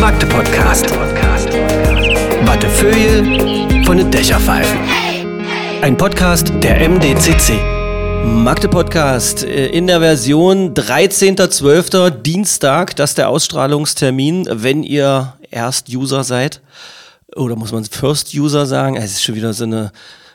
Magde Podcast. Wattefeuille von den Dächerpfeifen. Ein Podcast der MDCC. Magde Podcast äh, in der Version 13.12. Dienstag. Das ist der Ausstrahlungstermin, wenn ihr Erst-User seid. Oder muss man First-User sagen? Es ist schon wieder so eine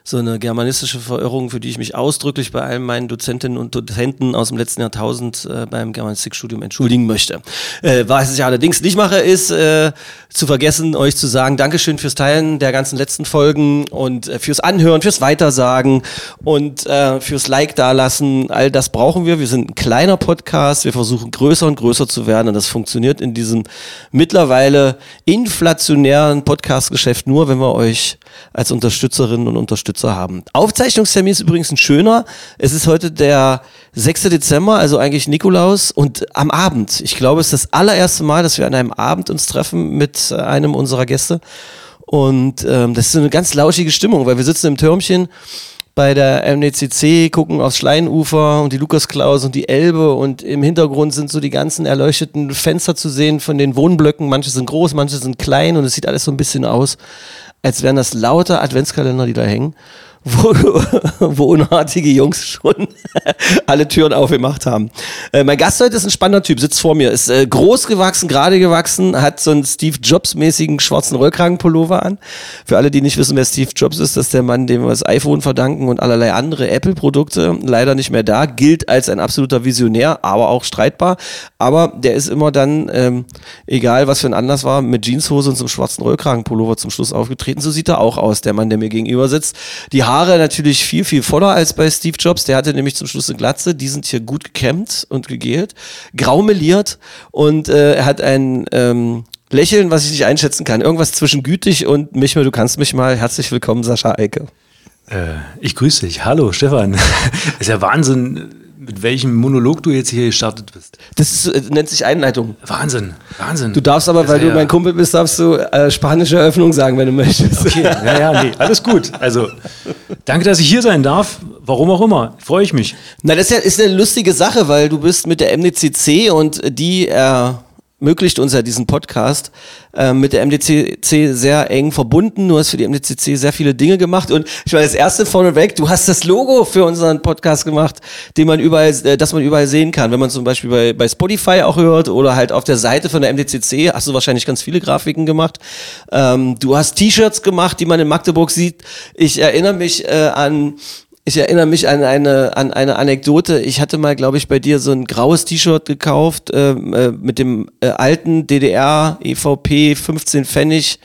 so eine germanistische Verirrung, für die ich mich ausdrücklich bei allen meinen Dozentinnen und Dozenten aus dem letzten Jahrtausend äh, beim Germanistikstudium entschuldigen möchte. Äh, was ich allerdings nicht mache, ist äh, zu vergessen, euch zu sagen, Dankeschön fürs Teilen der ganzen letzten Folgen und äh, fürs Anhören, fürs Weitersagen und äh, fürs Like dalassen. All das brauchen wir. Wir sind ein kleiner Podcast. Wir versuchen größer und größer zu werden und das funktioniert in diesem mittlerweile inflationären Podcast-Geschäft nur, wenn wir euch als Unterstützerinnen und Unterstützer haben. Aufzeichnungstermin ist übrigens ein schöner. Es ist heute der 6. Dezember, also eigentlich Nikolaus und am Abend. Ich glaube, es ist das allererste Mal, dass wir an einem Abend uns treffen mit äh, einem unserer Gäste. Und ähm, das ist eine ganz lauschige Stimmung, weil wir sitzen im Türmchen bei der MDCC, gucken aufs Schleinufer und die Lukasklaus und die Elbe und im Hintergrund sind so die ganzen erleuchteten Fenster zu sehen von den Wohnblöcken. Manche sind groß, manche sind klein und es sieht alles so ein bisschen aus, als wären das lauter Adventskalender, die da hängen, wo, wo unartige Jungs schon alle Türen aufgemacht haben. Äh, mein Gast heute ist ein spannender Typ, sitzt vor mir, ist äh, groß gewachsen, gerade gewachsen, hat so einen Steve Jobs-mäßigen schwarzen Rollkragenpullover an. Für alle, die nicht wissen, wer Steve Jobs ist, das ist der Mann, dem wir das iPhone verdanken und allerlei andere Apple-Produkte. Leider nicht mehr da, gilt als ein absoluter Visionär, aber auch streitbar. Aber der ist immer dann, ähm, egal was für ein Anlass war, mit Jeanshose und so einem schwarzen Rollkragenpullover zum Schluss aufgetreten. So sieht er auch aus, der Mann, der mir gegenüber sitzt. Die Haare natürlich viel, viel voller als bei Steve Jobs. Der hatte nämlich zum Schluss eine Glatze. Die sind hier gut gekämmt und gegelt, graumeliert und äh, er hat ein ähm, Lächeln, was ich nicht einschätzen kann. Irgendwas zwischen gütig und Michel, du kannst mich mal. Herzlich willkommen, Sascha Eike. Äh, ich grüße dich. Hallo, Stefan. ist ja Wahnsinn, mit welchem Monolog du jetzt hier gestartet bist. Das ist, äh, nennt sich Einleitung. Wahnsinn, Wahnsinn. Du darfst aber, Das weil du ja- mein Kumpel bist, darfst du äh, spanische Eröffnung sagen, wenn du möchtest. Okay, ja, ja, nee, alles gut. Also, danke, dass ich hier sein darf. Warum auch immer. Freue ich mich. Na, das ist, ja, ist eine lustige Sache, weil du bist mit der MDCC und die ermöglicht uns ja diesen Podcast äh, mit der MDCC sehr eng verbunden. Du hast für die MDCC sehr viele Dinge gemacht und ich meine, das erste vorneweg, du hast das Logo für unseren Podcast gemacht, den man überall, äh, das man überall sehen kann. Wenn man zum Beispiel bei, bei Spotify auch hört oder halt auf der Seite von der MDCC, hast du wahrscheinlich ganz viele Grafiken gemacht. Ähm, du hast T-Shirts gemacht, die man in Magdeburg sieht. Ich erinnere mich äh, an ich erinnere mich an eine, an eine Anekdote. Ich hatte mal, glaube ich, bei dir so ein graues T-Shirt gekauft ähm, äh, mit dem äh, alten DDR EVP 15 Pfennig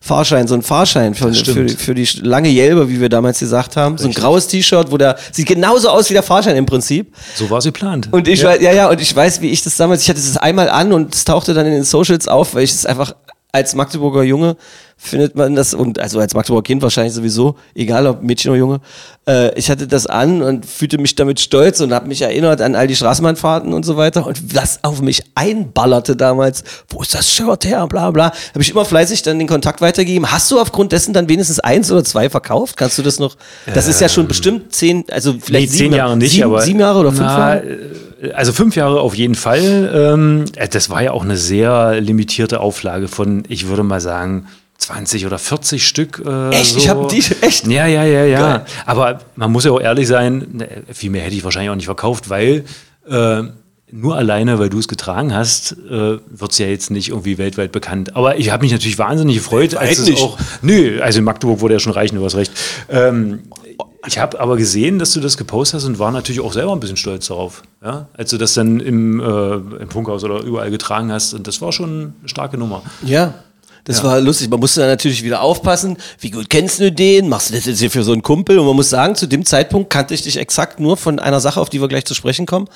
Fahrschein, so ein Fahrschein für, für, für die lange Jelbe, wie wir damals gesagt haben. So ein graues T-Shirt, wo der sieht genauso aus wie der Fahrschein im Prinzip. So war es geplant. Und ich weiß, ja, ja, und ich weiß, wie ich das damals, ich hatte es einmal an und es tauchte dann in den Socials auf, weil ich es einfach als Magdeburger Junge findet man das, und also als Magdeburger Kind wahrscheinlich sowieso, egal ob Mädchen oder Junge, äh, ich hatte das an und fühlte mich damit stolz und habe mich erinnert an all die Straßenbahnfahrten und so weiter und was auf mich einballerte damals, wo ist das Shirt her, bla bla, habe ich immer fleißig dann den Kontakt weitergegeben. Hast du aufgrund dessen dann wenigstens eins oder zwei verkauft? Kannst du das noch, das ist ja schon bestimmt zehn, also vielleicht Nee, sieben, zehn Jahre nicht, sieben, aber. sieben Jahre oder fünf Na, Jahre? Also fünf Jahre auf jeden Fall. Ähm, äh, das war ja auch eine sehr limitierte Auflage von, ich würde mal sagen, 20 oder 40 Stück. Äh, Echt? So. Ich hab die- echt? Ja, ja, ja, ja. Geil. Aber man muss ja auch ehrlich sein, ne, viel mehr hätte ich wahrscheinlich auch nicht verkauft, weil äh, nur alleine, weil du es getragen hast, äh, wird es ja jetzt nicht irgendwie weltweit bekannt. Aber ich habe mich natürlich wahnsinnig gefreut, als es auch. Nö, also in Magdeburg wurde ja schon reichen, du hast recht. Ähm, ich habe aber gesehen, dass du das gepostet hast und war natürlich auch selber ein bisschen stolz darauf. Ja? Als du das dann im, äh, im Funkhaus oder überall getragen hast. Und das war schon eine starke Nummer. Ja. Das war lustig. Man musste dann natürlich wieder aufpassen. Wie gut kennst du den? Machst du das jetzt hier für so einen Kumpel? Und man muss sagen, zu dem Zeitpunkt kannte ich dich exakt nur von einer Sache, auf die wir gleich zu sprechen kommen,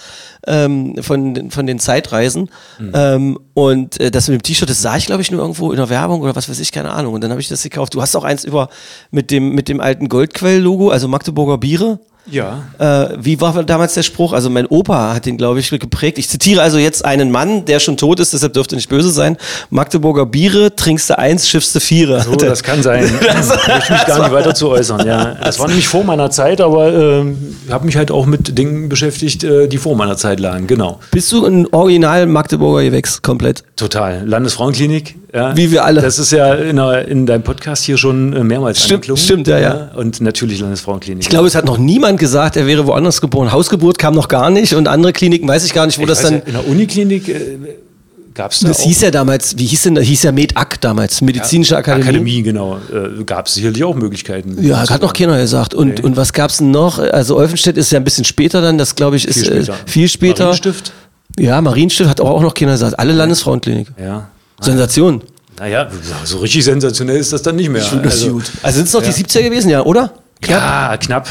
ähm, von, den- von den Zeitreisen. Ähm, und äh, das mit dem T-Shirt, das sah ich, glaube ich, nur irgendwo in der Werbung oder was weiß ich, keine Ahnung. Und dann habe ich das gekauft. Du hast auch eins über mit dem, mit dem alten Goldquell-Logo, also Magdeburger Biere. Ja. Äh, wie war damals der Spruch? Also mein Opa hat den, glaube ich, geprägt. Ich zitiere also jetzt einen Mann, der schon tot ist, deshalb dürfte nicht böse sein. Magdeburger Biere, trinkst du eins, schiffst du Viere. So, das kann sein. ich möchte mich gar nicht weiter zu äußern. Ja. Das war nämlich vor meiner Zeit, aber ähm, habe mich halt auch mit Dingen beschäftigt, äh, die vor meiner Zeit lagen. Genau. Bist du ein Original Magdeburger Gewächs komplett? Total. Landesfrauenklinik. Ja. Wie wir alle. Das ist ja in, der, in deinem Podcast hier schon äh, mehrmals Stimmt, stimmt, ja, ja. Und natürlich Landesfrauenklinik. Ich glaube, es hat noch niemand gesagt, er wäre woanders geboren. Hausgeburt kam noch gar nicht und andere Kliniken weiß ich gar nicht, wo Ich das dann. ja, in der Uniklinik äh, gab es da Das auch hieß ja damals, wie hieß denn das? Hieß ja MedAk damals, Medizinische Akademie. Akademie, genau. Äh, gab es sicherlich auch Möglichkeiten. Ja, hat noch keiner gesagt. Und, Nee. und was gab's denn noch? Also Olfenstedt ist ja ein bisschen später dann, das glaube ich ist Viel später. Äh, viel später. Marienstift? Ja, Marienstift hat auch noch keiner gesagt. Alle Landesfrauenklinik. Ja. Sensation. Naja, so richtig sensationell ist das dann nicht mehr. Also, also sind es noch die 70er gewesen, ja, oder? ja, knapp.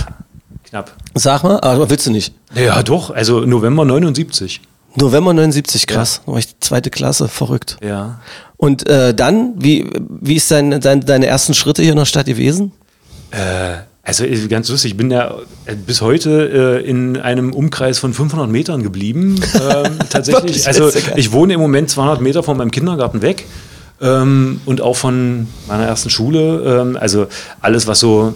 Knapp. Sag mal, aber willst du nicht. Ja, doch. Also November 79. November 79, krass. Ich zweite Klasse, verrückt. Ja. Und äh, dann, wie, wie ist dein, dein, deine ersten Schritte hier in der Stadt gewesen? Also äh, ganz lustig, ich bin ja äh, bis heute äh, in einem Umkreis von 500 Metern geblieben. Ähm, tatsächlich. Also ja ich wohne im Moment 200 Meter von meinem Kindergarten weg ähm, und auch von meiner ersten Schule. Ähm, also alles, was so,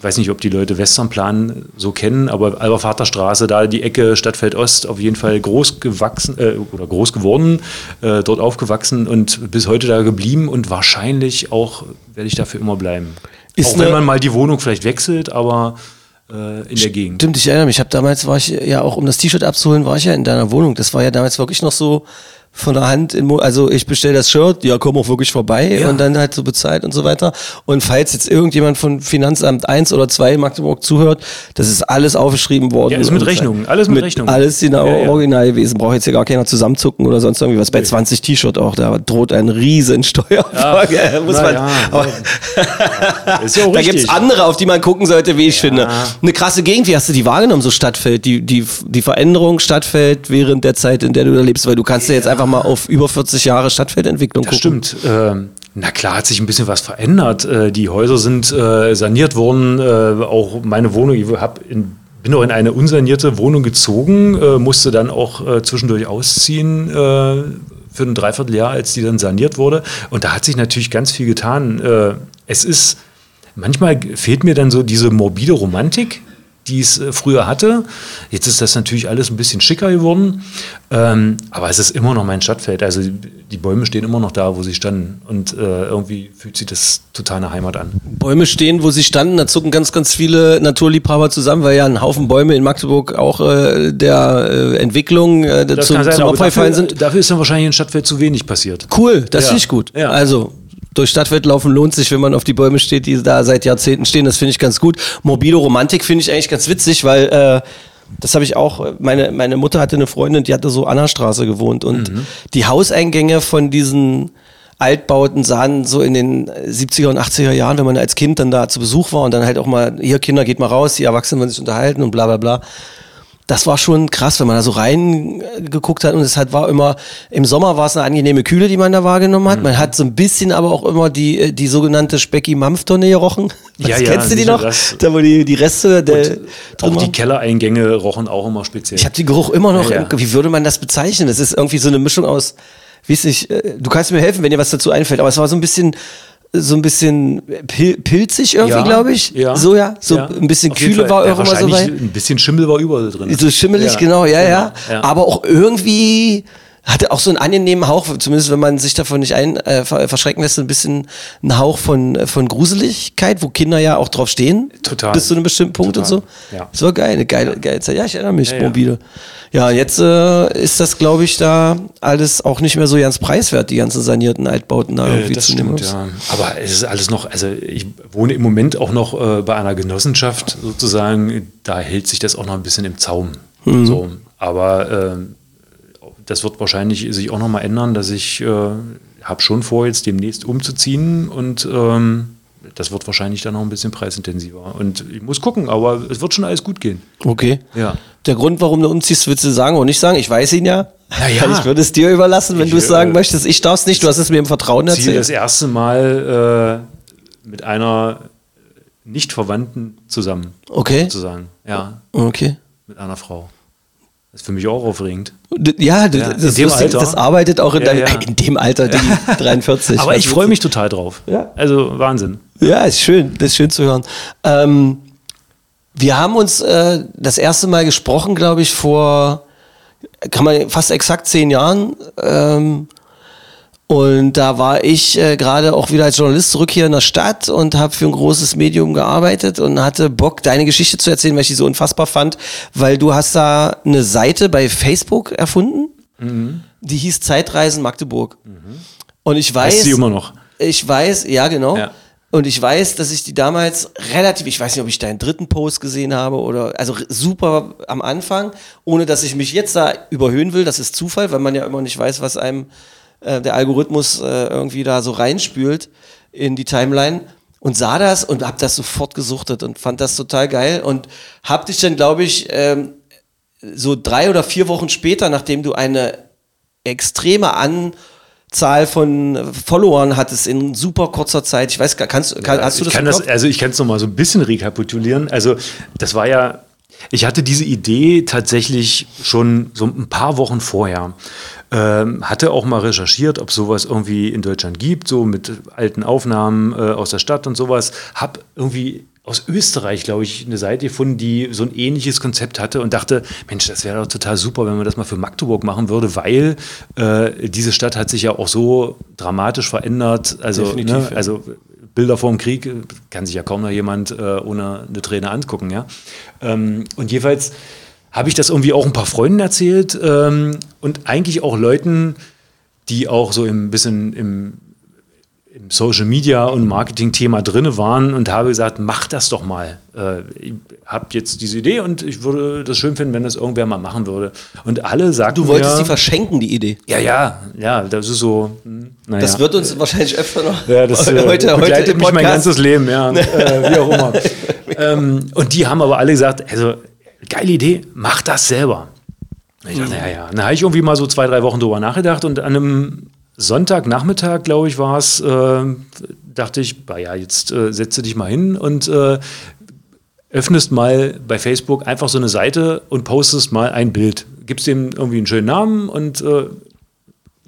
weiß nicht, ob die Leute Westernplan so kennen, aber Albervaterstraße, da die Ecke Stadtfeld Ost, auf jeden Fall groß gewachsen äh, oder groß geworden, äh, dort aufgewachsen und bis heute da geblieben und wahrscheinlich auch werde ich dafür immer bleiben. Ist auch wenn man mal die Wohnung vielleicht wechselt, aber äh, in der Gegend. Stimmt, ich erinnere mich. Ich habe damals war ich ja auch, um das T-Shirt abzuholen, war ich ja in deiner Wohnung. Das war ja damals wirklich noch so von der Hand in, Mo- also ich bestelle das Shirt, ja, komm auch wirklich vorbei Ja. und dann halt so bezahlt und so weiter. Und falls jetzt irgendjemand von Finanzamt 1 oder 2 in Magdeburg zuhört, das ist alles aufgeschrieben worden. Ja, ist mit Und- Rechnung, alles mit Rechnung. Alles genau Ja, ja. original gewesen. Braucht jetzt hier gar keiner zusammenzucken oder sonst irgendwie was. Bei 20 T-Shirt auch, da droht ein riesen Steuerfolge. Muss na man, ja, aber, ja da gibt's andere, auf die man gucken sollte, wie ich finde. Eine krasse Gegend, wie hast du die wahrgenommen, so Stadtfeld? Die, die, die Veränderung Stadtfeld während der Zeit, in der du da lebst, weil du kannst ja jetzt einfach mal auf über 40 Jahre Stadtfeldentwicklung Das gucken. stimmt. Ähm, na klar hat sich ein bisschen was verändert. Äh, die Häuser sind äh, saniert worden. Äh, auch meine Wohnung, ich hab in, bin auch in eine unsanierte Wohnung gezogen, äh, musste dann auch äh, zwischendurch ausziehen. Äh, für ein Dreivierteljahr, als die dann saniert wurde. Und da hat sich natürlich ganz viel getan. Es ist, manchmal fehlt mir dann so diese morbide Romantik, die es äh, früher hatte. Jetzt ist das natürlich alles ein bisschen schicker geworden. Ähm, aber es ist immer noch mein Stadtfeld. Also die, Bäume stehen immer noch da, wo sie standen. Und äh, irgendwie fühlt sich das total nach Heimat an. Bäume stehen, wo sie standen, da zucken ganz, ganz viele Naturliebhaber zusammen, weil ja ein Haufen Bäume in Magdeburg auch äh, der äh, Entwicklung äh, Das zum, sein, Opfer gefallen sind. dafür ist dann wahrscheinlich in Stadtfeld zu wenig passiert. Cool, das Ja. finde ich gut. Ja. Also durch Stadtwelt laufen lohnt sich, wenn man auf die Bäume steht, die da seit Jahrzehnten stehen. Das finde ich ganz gut. Mobile Romantik finde ich eigentlich ganz witzig, weil äh, das habe ich auch. Meine, meine Mutter hatte eine Freundin, die hatte so Anna-Straße gewohnt und Mhm. die Hauseingänge von diesen Altbauten sahen so in den 70er und 80er Jahren, wenn man als Kind dann da zu Besuch war und dann halt auch mal, hier Kinder, geht mal raus, die Erwachsenen wollen sich unterhalten und bla bla bla das war schon krass, wenn man da so reingeguckt hat und es hat, war immer, im Sommer war es eine angenehme Kühle, die man da wahrgenommen Mhm. hat. Man hat so ein bisschen aber auch immer die, äh, die sogenannte Specki-Mampf-Tonne gerochen. Ja, Was, ja, kennst du die noch? das- Da wo die, die Reste der Auch die. Kellereingänge rochen auch immer speziell. Ich habe den Geruch immer noch, Ja, ja. wie würde man das bezeichnen? Das ist irgendwie so eine Mischung aus, weiß nicht, äh, du kannst mir helfen, wenn dir was dazu einfällt, aber es war so ein bisschen, so ein bisschen pil pilzig irgendwie, Ja, glaube ich. ja. So ja, so Ja. ein bisschen Auf Kühle war Ja, auch immer so wahrscheinlich bei. Ein bisschen Schimmel war überall drin. So schimmelig, Ja, genau, ja, ja, ja. Aber auch irgendwie hatte auch so einen angenehmen Hauch, zumindest wenn man sich davon nicht ein, äh, ver- verschrecken lässt, so ein bisschen ein Hauch von, äh, von Gruseligkeit, wo Kinder ja auch drauf stehen. Total. Bis zu einem bestimmten Punkt Total. und so. Ja. Das war geil, eine geile, geile Zeit. Ja, ich erinnere mich, Ja, ja. mobile. Ja, jetzt äh, ist das, glaube ich, da alles auch nicht mehr so ganz preiswert, die ganzen sanierten Altbauten da Äh, irgendwie das zu stimmt, ja. Aber es ist alles noch, also ich wohne im Moment auch noch äh, bei einer Genossenschaft sozusagen, da hält sich das auch noch ein bisschen im Zaum. Mhm. So, aber ähm, das wird wahrscheinlich sich auch noch mal ändern, dass ich äh, habe schon vor, jetzt demnächst umzuziehen und ähm, das wird wahrscheinlich dann noch ein bisschen preisintensiver. Und ich muss gucken, aber es wird schon alles gut gehen. Okay. Ja. Der Grund, warum du umziehst, willst du sagen oder nicht sagen? Ich weiß ihn ja. Na ja. Ich würde es dir überlassen, wenn Ich, du es sagen äh, möchtest. Ich darf es nicht, du hast es mir im Vertrauen ziehe erzählt. das erste Mal äh, mit einer Nicht-Verwandten zusammen. Okay. Sozusagen. Ja, Okay. mit einer Frau. Das ist für mich auch aufregend. Ja, d- Ja, das, Alter. das arbeitet auch in, Ja, deinem, ja. in dem Alter, die 43. Aber ich freue mich total drauf. Also Wahnsinn. Ja, ist schön, das ist schön zu hören. Ähm, wir haben uns äh, das erste Mal gesprochen, glaube ich, vor, kann man fast exakt zehn Jahren. Ähm, und da war ich äh, gerade auch wieder als Journalist zurück hier in der Stadt und habe für ein großes Medium gearbeitet und hatte Bock, deine Geschichte zu erzählen, weil ich die so unfassbar fand, weil du hast da eine Seite bei Facebook erfunden, die hieß Zeitreisen Magdeburg. Und ich weiß, Heißt sie immer noch. ich weiß, ja genau. Ja. Und ich weiß, dass ich die damals relativ, ich weiß nicht, ob ich deinen dritten Post gesehen habe oder, also super am Anfang, ohne dass ich mich jetzt da überhöhen will, das ist Zufall, weil man ja immer nicht weiß, was einem äh, der Algorithmus äh, irgendwie da so reinspült in die Timeline und sah das und hab das sofort gesuchtet und fand das total geil und hab dich dann, glaube ich, ähm, so drei oder vier Wochen später, nachdem du eine extreme Anzahl von Followern hattest in super kurzer Zeit. Ich weiß gar, kannst, kann, hast du das ich kann das, also ich kann es noch mal so ein bisschen rekapitulieren. Also das war ja, ich hatte diese Idee tatsächlich schon so ein paar Wochen vorher. Ähm, hatte auch mal recherchiert, ob sowas irgendwie in Deutschland gibt, so mit alten Aufnahmen äh, aus der Stadt und sowas. Hab irgendwie aus Österreich, glaube ich, eine Seite gefunden, die so ein ähnliches Konzept hatte und dachte, Mensch, das wäre doch total super, wenn man das mal für Magdeburg machen würde, weil äh, diese Stadt hat sich ja auch so dramatisch verändert. Also, Definitiv, ne, ja. also Bilder vor dem Krieg kann sich ja kaum noch jemand äh, ohne eine Träne angucken, ja. Ähm, und jeweils habe ich das irgendwie auch ein paar Freunden erzählt ähm, und eigentlich auch Leuten, die auch so ein bisschen im, im Social Media und Marketing-Thema drin waren und habe gesagt, mach das doch mal. Äh, ich habe jetzt diese Idee und ich würde das schön finden, wenn das irgendwer mal machen würde. Und alle sagten Du wolltest mir, die verschenken, die Idee. ja, ja, ja, das ist so. hm, Naja. Das wird uns wahrscheinlich öfter noch Ja, das äh, heute, heute begleitet im mich mein ganzes Leben, ja. äh, wie auch immer. ähm, und die haben aber alle gesagt, also geile Idee, mach das selber. Und ich dachte, ja, ja. Dann habe ich irgendwie mal so zwei, drei Wochen drüber nachgedacht und an einem Sonntagnachmittag, glaube ich, war es, äh, dachte ich, bah, ja, jetzt äh, setze dich mal hin und äh, öffnest mal bei Facebook einfach so eine Seite und postest mal ein Bild. Gibst dem irgendwie einen schönen Namen und äh,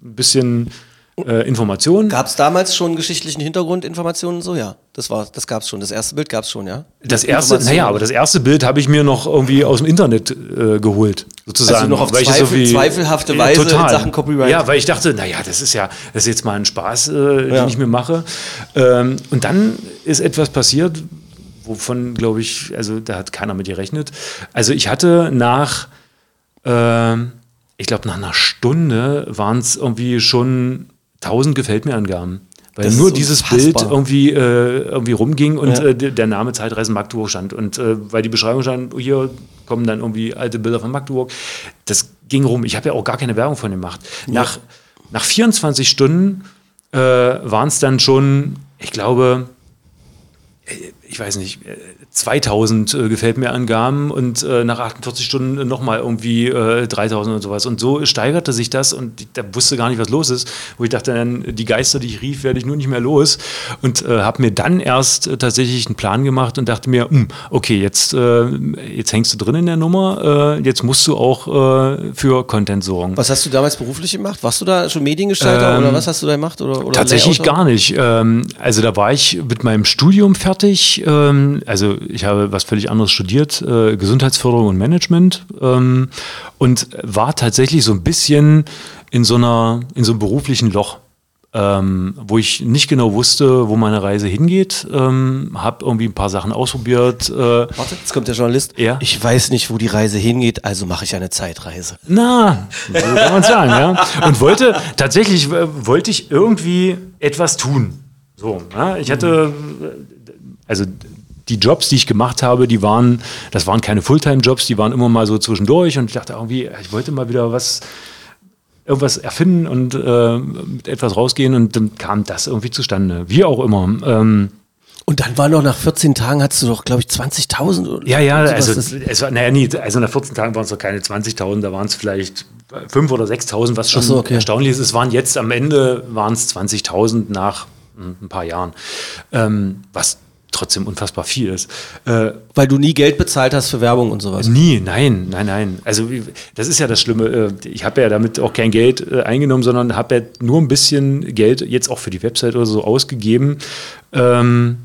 ein bisschen äh, Informationen. Gab es damals schon geschichtlichen Hintergrundinformationen und so? Ja, das war, das gab es schon. Das erste Bild gab es schon, ja. Das erste, naja, aber das erste Bild habe ich mir noch irgendwie aus dem Internet äh, geholt, sozusagen. Also noch auf Weil Zweifel- irgendwie- zweifelhafte Weise in Sachen Copyright. Ja, weil ich dachte, naja, das ist ja, das ist jetzt mal ein Spaß, äh, Ja. den ich mir mache. Ähm, und dann ist etwas passiert, wovon, glaube ich, also da hat keiner mit gerechnet. Also ich hatte nach, ähm, ich glaube, nach einer Stunde waren es irgendwie schon 1000 Gefällt mir Angaben. Weil Das nur dieses. Bild irgendwie, äh, irgendwie rumging und Ja. äh, der Name Zeitreisen Magdeburg stand. Und äh, weil die Beschreibung stand, hier kommen dann irgendwie alte Bilder von Magdeburg. Das ging rum. Ich habe ja auch gar keine Werbung von dem gemacht. Nach, nach 24 Stunden äh, waren es dann schon, ich glaube, äh, ich weiß nicht, äh, 2000 äh, gefällt mir Angaben und äh, nach 48 Stunden nochmal irgendwie äh, 3000 und sowas. Und so steigerte sich das und ich da wusste gar nicht, was los ist. Wo ich dachte, dann, die Geister, die ich rief, werde ich nur nicht mehr los. Und äh, habe mir dann erst äh, tatsächlich einen Plan gemacht und dachte mir, hm, okay, jetzt, äh, jetzt hängst du drin in der Nummer, äh, jetzt musst du auch äh, für Content sorgen. Was hast du damals beruflich gemacht? Warst du da schon Mediengestalter Ähm, oder was hast du da gemacht? Oder, oder Tatsächlich Layouter? gar nicht. Ähm, also da war ich mit meinem Studium fertig. Ähm, also ich habe was völlig anderes studiert, äh, Gesundheitsförderung und Management ähm, und war tatsächlich so ein bisschen in so einer, in so einem beruflichen Loch. Ähm, wo ich nicht genau wusste, wo meine Reise hingeht, ähm, habe irgendwie ein paar Sachen ausprobiert. Äh, Warte, jetzt kommt der Journalist. Ja. Ich weiß nicht, wo die Reise hingeht, also mache ich eine Zeitreise. Na, so kann man sagen, ja. Und wollte, tatsächlich äh, wollte ich irgendwie etwas tun. So, ja. Ich hatte, äh, also die Jobs, die ich gemacht habe, die waren, das waren keine Fulltime-Jobs, die waren immer mal so zwischendurch und ich dachte irgendwie, ich wollte mal wieder was, irgendwas erfinden und äh, mit etwas rausgehen und dann kam das irgendwie zustande. Wie auch immer. Ähm, Und dann war noch nach 14 Tagen, hattest du doch, glaube ich, 20.000 oder Ja, ja, also, es war, naja, nie, also nach 14 Tagen waren es doch keine 20.000, da waren es vielleicht 5.000 oder 6.000, was schon so, okay. erstaunlich ist. Es waren jetzt am Ende waren es 20.000 nach hm, ein paar Jahren. Ähm, was trotzdem unfassbar viel ist. Äh, Weil du nie Geld bezahlt hast für Werbung und sowas. Nie, nein, nein, nein. Also das ist ja das Schlimme. Äh, Ich habe ja damit auch kein Geld äh, eingenommen, sondern habe ja nur ein bisschen Geld jetzt auch für die Website oder so ausgegeben. Ähm,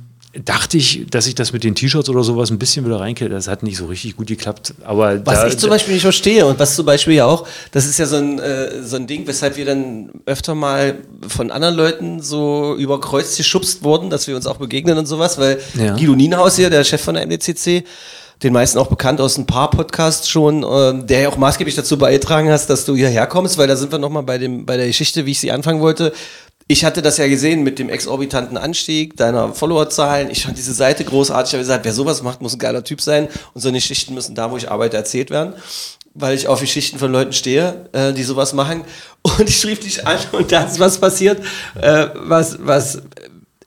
dachte ich, dass ich das mit den T-Shirts oder sowas ein bisschen wieder reinkriege. Das hat nicht so richtig gut geklappt. Aber Was da, ich zum Beispiel nicht verstehe und was zum Beispiel ja auch, das ist ja so ein, äh, so ein Ding, weshalb wir dann öfter mal von anderen Leuten so über Kreuz geschubst wurden, dass wir uns auch begegnen und sowas, weil Ja. Guido Nienhaus hier, der Chef von der MDCC, den meisten auch bekannt aus ein paar Podcasts schon, ähm, der ja auch maßgeblich dazu beigetragen hast, dass du hierher kommst, weil da sind wir nochmal bei dem, bei der Geschichte, wie ich sie anfangen wollte. Ich hatte das ja gesehen mit dem exorbitanten Anstieg deiner Followerzahlen. Ich fand diese Seite großartig. Ich habe gesagt, wer sowas macht, muss ein geiler Typ sein. Und so eine Geschichten müssen da, wo ich arbeite, erzählt werden. Weil ich auf Geschichten von Leuten stehe, äh, die sowas machen. Und ich schrieb dich an und da ist was passiert, äh, was, was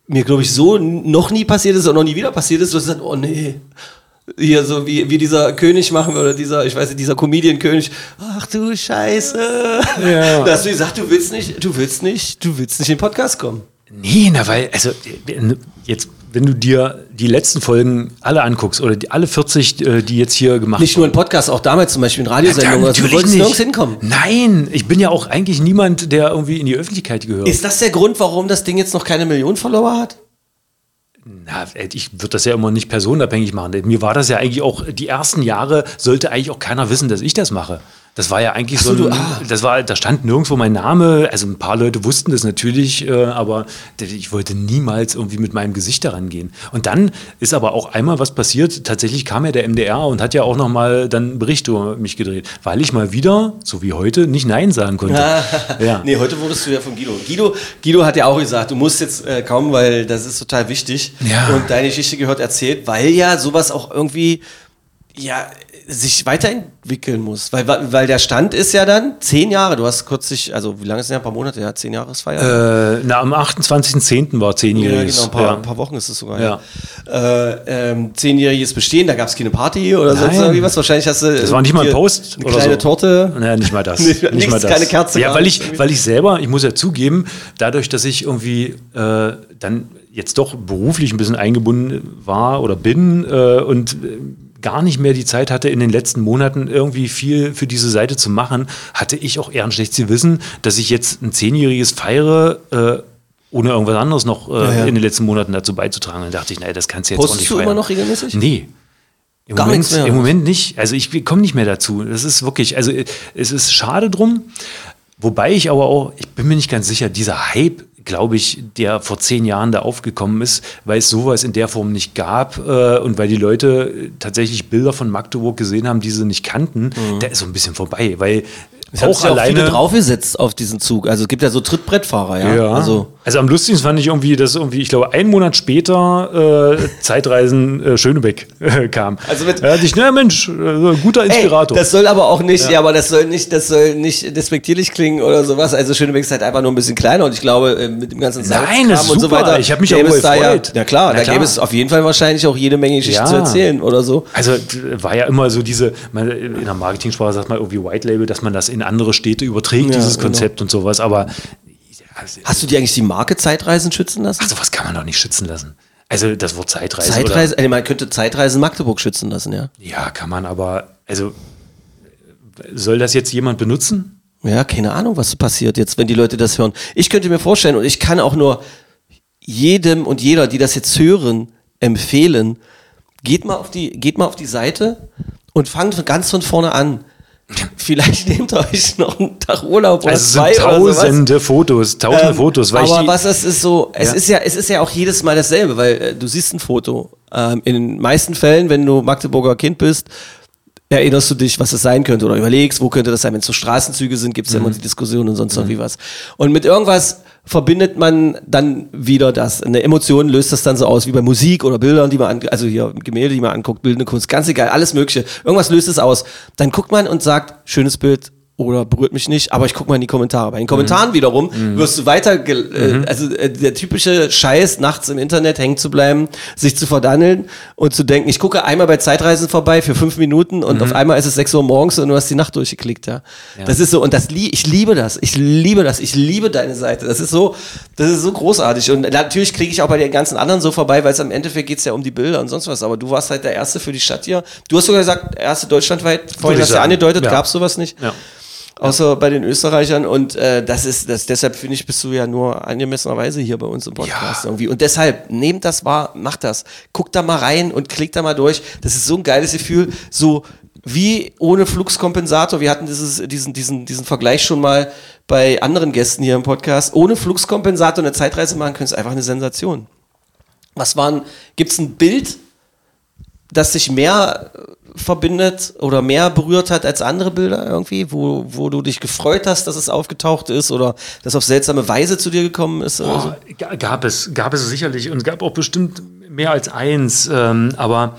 mir, glaube ich, so noch nie passiert ist und noch nie wieder passiert ist. Du hast gesagt, oh nee. Hier so wie, wie dieser König machen wir, oder dieser, ich weiß nicht, dieser Comedian-König. Ach du Scheiße. Ja. Da hast du gesagt, du willst nicht, du willst nicht, du willst nicht in den Podcast kommen. Nee, na, weil, also, jetzt, wenn du dir die letzten Folgen alle anguckst, oder die, alle 40, äh, die jetzt hier gemacht Nicht nur in Podcast, auch damals zum Beispiel in Radiosendungen. Ja, also, du wolltest nicht. nirgends hinkommen. Nein, ich bin ja auch eigentlich niemand, der irgendwie in die Öffentlichkeit gehört. Ist das der Grund, warum das Ding jetzt noch keine Millionen Follower hat? Na, ey, ich würde das ja immer nicht personenabhängig machen. Mir war das ja eigentlich auch, die ersten Jahre sollte eigentlich auch keiner wissen, dass ich das mache. Das war ja eigentlich so, so, ein, du- ah. das war, da stand nirgendwo mein Name. Also ein paar Leute wussten das natürlich, äh, aber ich wollte niemals irgendwie mit meinem Gesicht daran gehen. Und dann ist aber auch einmal was passiert. Tatsächlich kam ja der MDR und hat ja auch noch mal dann einen Bericht über mich gedreht, weil ich mal wieder, so wie heute, nicht Nein sagen konnte. ja. Nee, heute wurdest du ja von Guido. Guido, Guido hat ja auch gesagt, du musst jetzt äh, kommen, weil das ist total wichtig. Ja. Und deine Geschichte gehört erzählt, weil ja sowas auch irgendwie ja, sich weiterentwickeln muss. Weil, weil der Stand ist ja dann zehn Jahre. Du hast kürzlich, also wie lange ist denn ja? Ein paar Monate, ja, zehn Jahresfeier. Äh, na, am 28.10. war Ja, zehnjähriges. genau, ein paar, Ja. ein paar Wochen ist es sogar. Ja. Äh, ähm, zehnjähriges Bestehen, da gab es keine Party oder sonst Nein. irgendwie was. Wahrscheinlich hast du. Das war nicht mal ein Post Eine oder kleine so. Torte. Naja, nicht mal das. Nicht- nicht mal das. keine Kerze, Ja, weil ich, weil ich selber, ich muss ja zugeben, dadurch, dass ich irgendwie äh, dann jetzt doch beruflich ein bisschen eingebunden war oder bin äh, und äh, gar nicht mehr die Zeit hatte, in den letzten Monaten irgendwie viel für diese Seite zu machen, hatte ich auch eher ein schlechtes Gewissen, dass ich jetzt ein Zehnjähriges feiere, äh, ohne irgendwas anderes noch äh, Ja, ja. in den letzten Monaten dazu beizutragen. Dann dachte ich, naja, das kannst du jetzt auch Postest nicht du feiern. immer noch regelmäßig? Nee. Im Gar Moment, nichts mehr, Im? Moment nicht. Also ich komme nicht mehr dazu. Das ist wirklich, also es ist schade drum. Wobei ich aber auch, ich bin mir nicht ganz sicher, dieser Hype, glaube ich, der vor zehn Jahren da aufgekommen ist, weil es sowas in der Form nicht gab äh, und weil die Leute tatsächlich Bilder von Magdeburg gesehen haben, die sie nicht kannten, der ist so ein bisschen vorbei, weil Haben auch ja auch viele alleine draufgesetzt auf diesen Zug. Also es gibt ja so Trittbrettfahrer, ja. ja. Also, Also, am lustigsten fand ich irgendwie, dass irgendwie, ich glaube, einen Monat später äh, Zeitreisen äh, Schönebeck äh, kam. Also mit- ja, ich, na Mensch, äh, guter ey, Inspirator. das soll aber auch nicht, ja. aber das soll nicht, das soll nicht despektierlich klingen oder sowas. Also Schönebeck ist halt einfach nur ein bisschen kleiner und ich glaube, äh, mit dem ganzen Nein, das ist und so weiter. Ich hab mich auch ja, gefreut. ja klar, Na da klar. gäbe es auf jeden Fall wahrscheinlich auch jede Menge Geschichten Ja. zu erzählen oder so. also d- war ja immer so diese, man, in der Marketingsprache sagt man irgendwie White Label, dass man das in andere Städte überträgt, Ja, dieses genau. Konzept und sowas, aber ja, Hast du dir eigentlich die Marke Zeitreisen schützen lassen? ach, sowas kann man doch nicht schützen lassen. Also das Wort Zeitreise. Zeitreise, also man könnte Zeitreisen Magdeburg schützen lassen, ja. Oder, ja, kann man, aber also soll das jetzt jemand benutzen? Ja, keine Ahnung, was passiert jetzt, wenn die Leute das hören. Ich könnte mir vorstellen, und ich kann auch nur jedem und jeder, die das jetzt hören, empfehlen, geht mal auf die, geht mal auf die Seite und fangt ganz von vorne an. Vielleicht nehmt ihr euch noch einen Tag Urlaub oder Also es zwei sind oder tausende Fotos, tausende Ähm, Fotos, weil aber was es ist so, es Ja. ist ja, es ist ja auch jedes Mal dasselbe, weil äh, du siehst ein Foto. Ähm, in den meisten Fällen, wenn du Magdeburger Kind bist, erinnerst du dich, was es sein könnte oder überlegst, wo könnte das sein. Wenn es so Straßenzüge sind, gibt es ja immer die Diskussion und sonst noch wie was. Und mit irgendwas verbindet man dann wieder das. Eine Emotion löst das dann so aus, wie bei Musik oder Bildern, die man an, also hier Gemälde, die man anguckt, bildende Kunst, ganz egal, alles Mögliche. Irgendwas löst es aus. Dann guckt man und sagt, schönes Bild, oder berührt mich nicht, aber ich gucke mal in die Kommentare. Bei den Kommentaren wiederum wirst du weiter, äh, also äh, der typische Scheiß, nachts im Internet hängen zu bleiben, sich zu verdandeln und zu denken, ich gucke einmal bei Zeitreisen vorbei für fünf Minuten und auf einmal ist es sechs Uhr morgens und du hast die Nacht durchgeklickt, ja. Das ist so, und das lie ich liebe das, ich liebe das, ich liebe deine Seite. Das ist so, das ist so großartig. Und natürlich kriege ich auch bei den ganzen anderen so vorbei, weil es am Endeffekt geht es ja um die Bilder und sonst was. Aber du warst halt der Erste für die Stadt hier. Du hast sogar gesagt, erste deutschlandweit, vorhin hast du ja angedeutet, Ja. gab es sowas nicht Ja. Außer bei den Österreichern und äh, das ist das deshalb finde ich bist du ja nur angemessenerweise hier bei uns im Podcast Ja. irgendwie und deshalb nehmt das wahr, macht das, guckt da mal rein und klickt da mal durch. Das ist so ein geiles Gefühl, so wie ohne Fluxkompensator. Wir hatten dieses, diesen, diesen, diesen Vergleich schon mal bei anderen Gästen hier im Podcast. Ohne Fluxkompensator eine Zeitreise machen können, ist einfach eine Sensation. Was waren, gibt es ein Bild, das sich mehr äh, verbindet oder mehr berührt hat als andere Bilder irgendwie, wo, wo du dich gefreut hast, dass es aufgetaucht ist oder das auf seltsame Weise zu dir gekommen ist? Oder so? Gab es, gab es sicherlich und es gab auch bestimmt mehr als eins, ähm, aber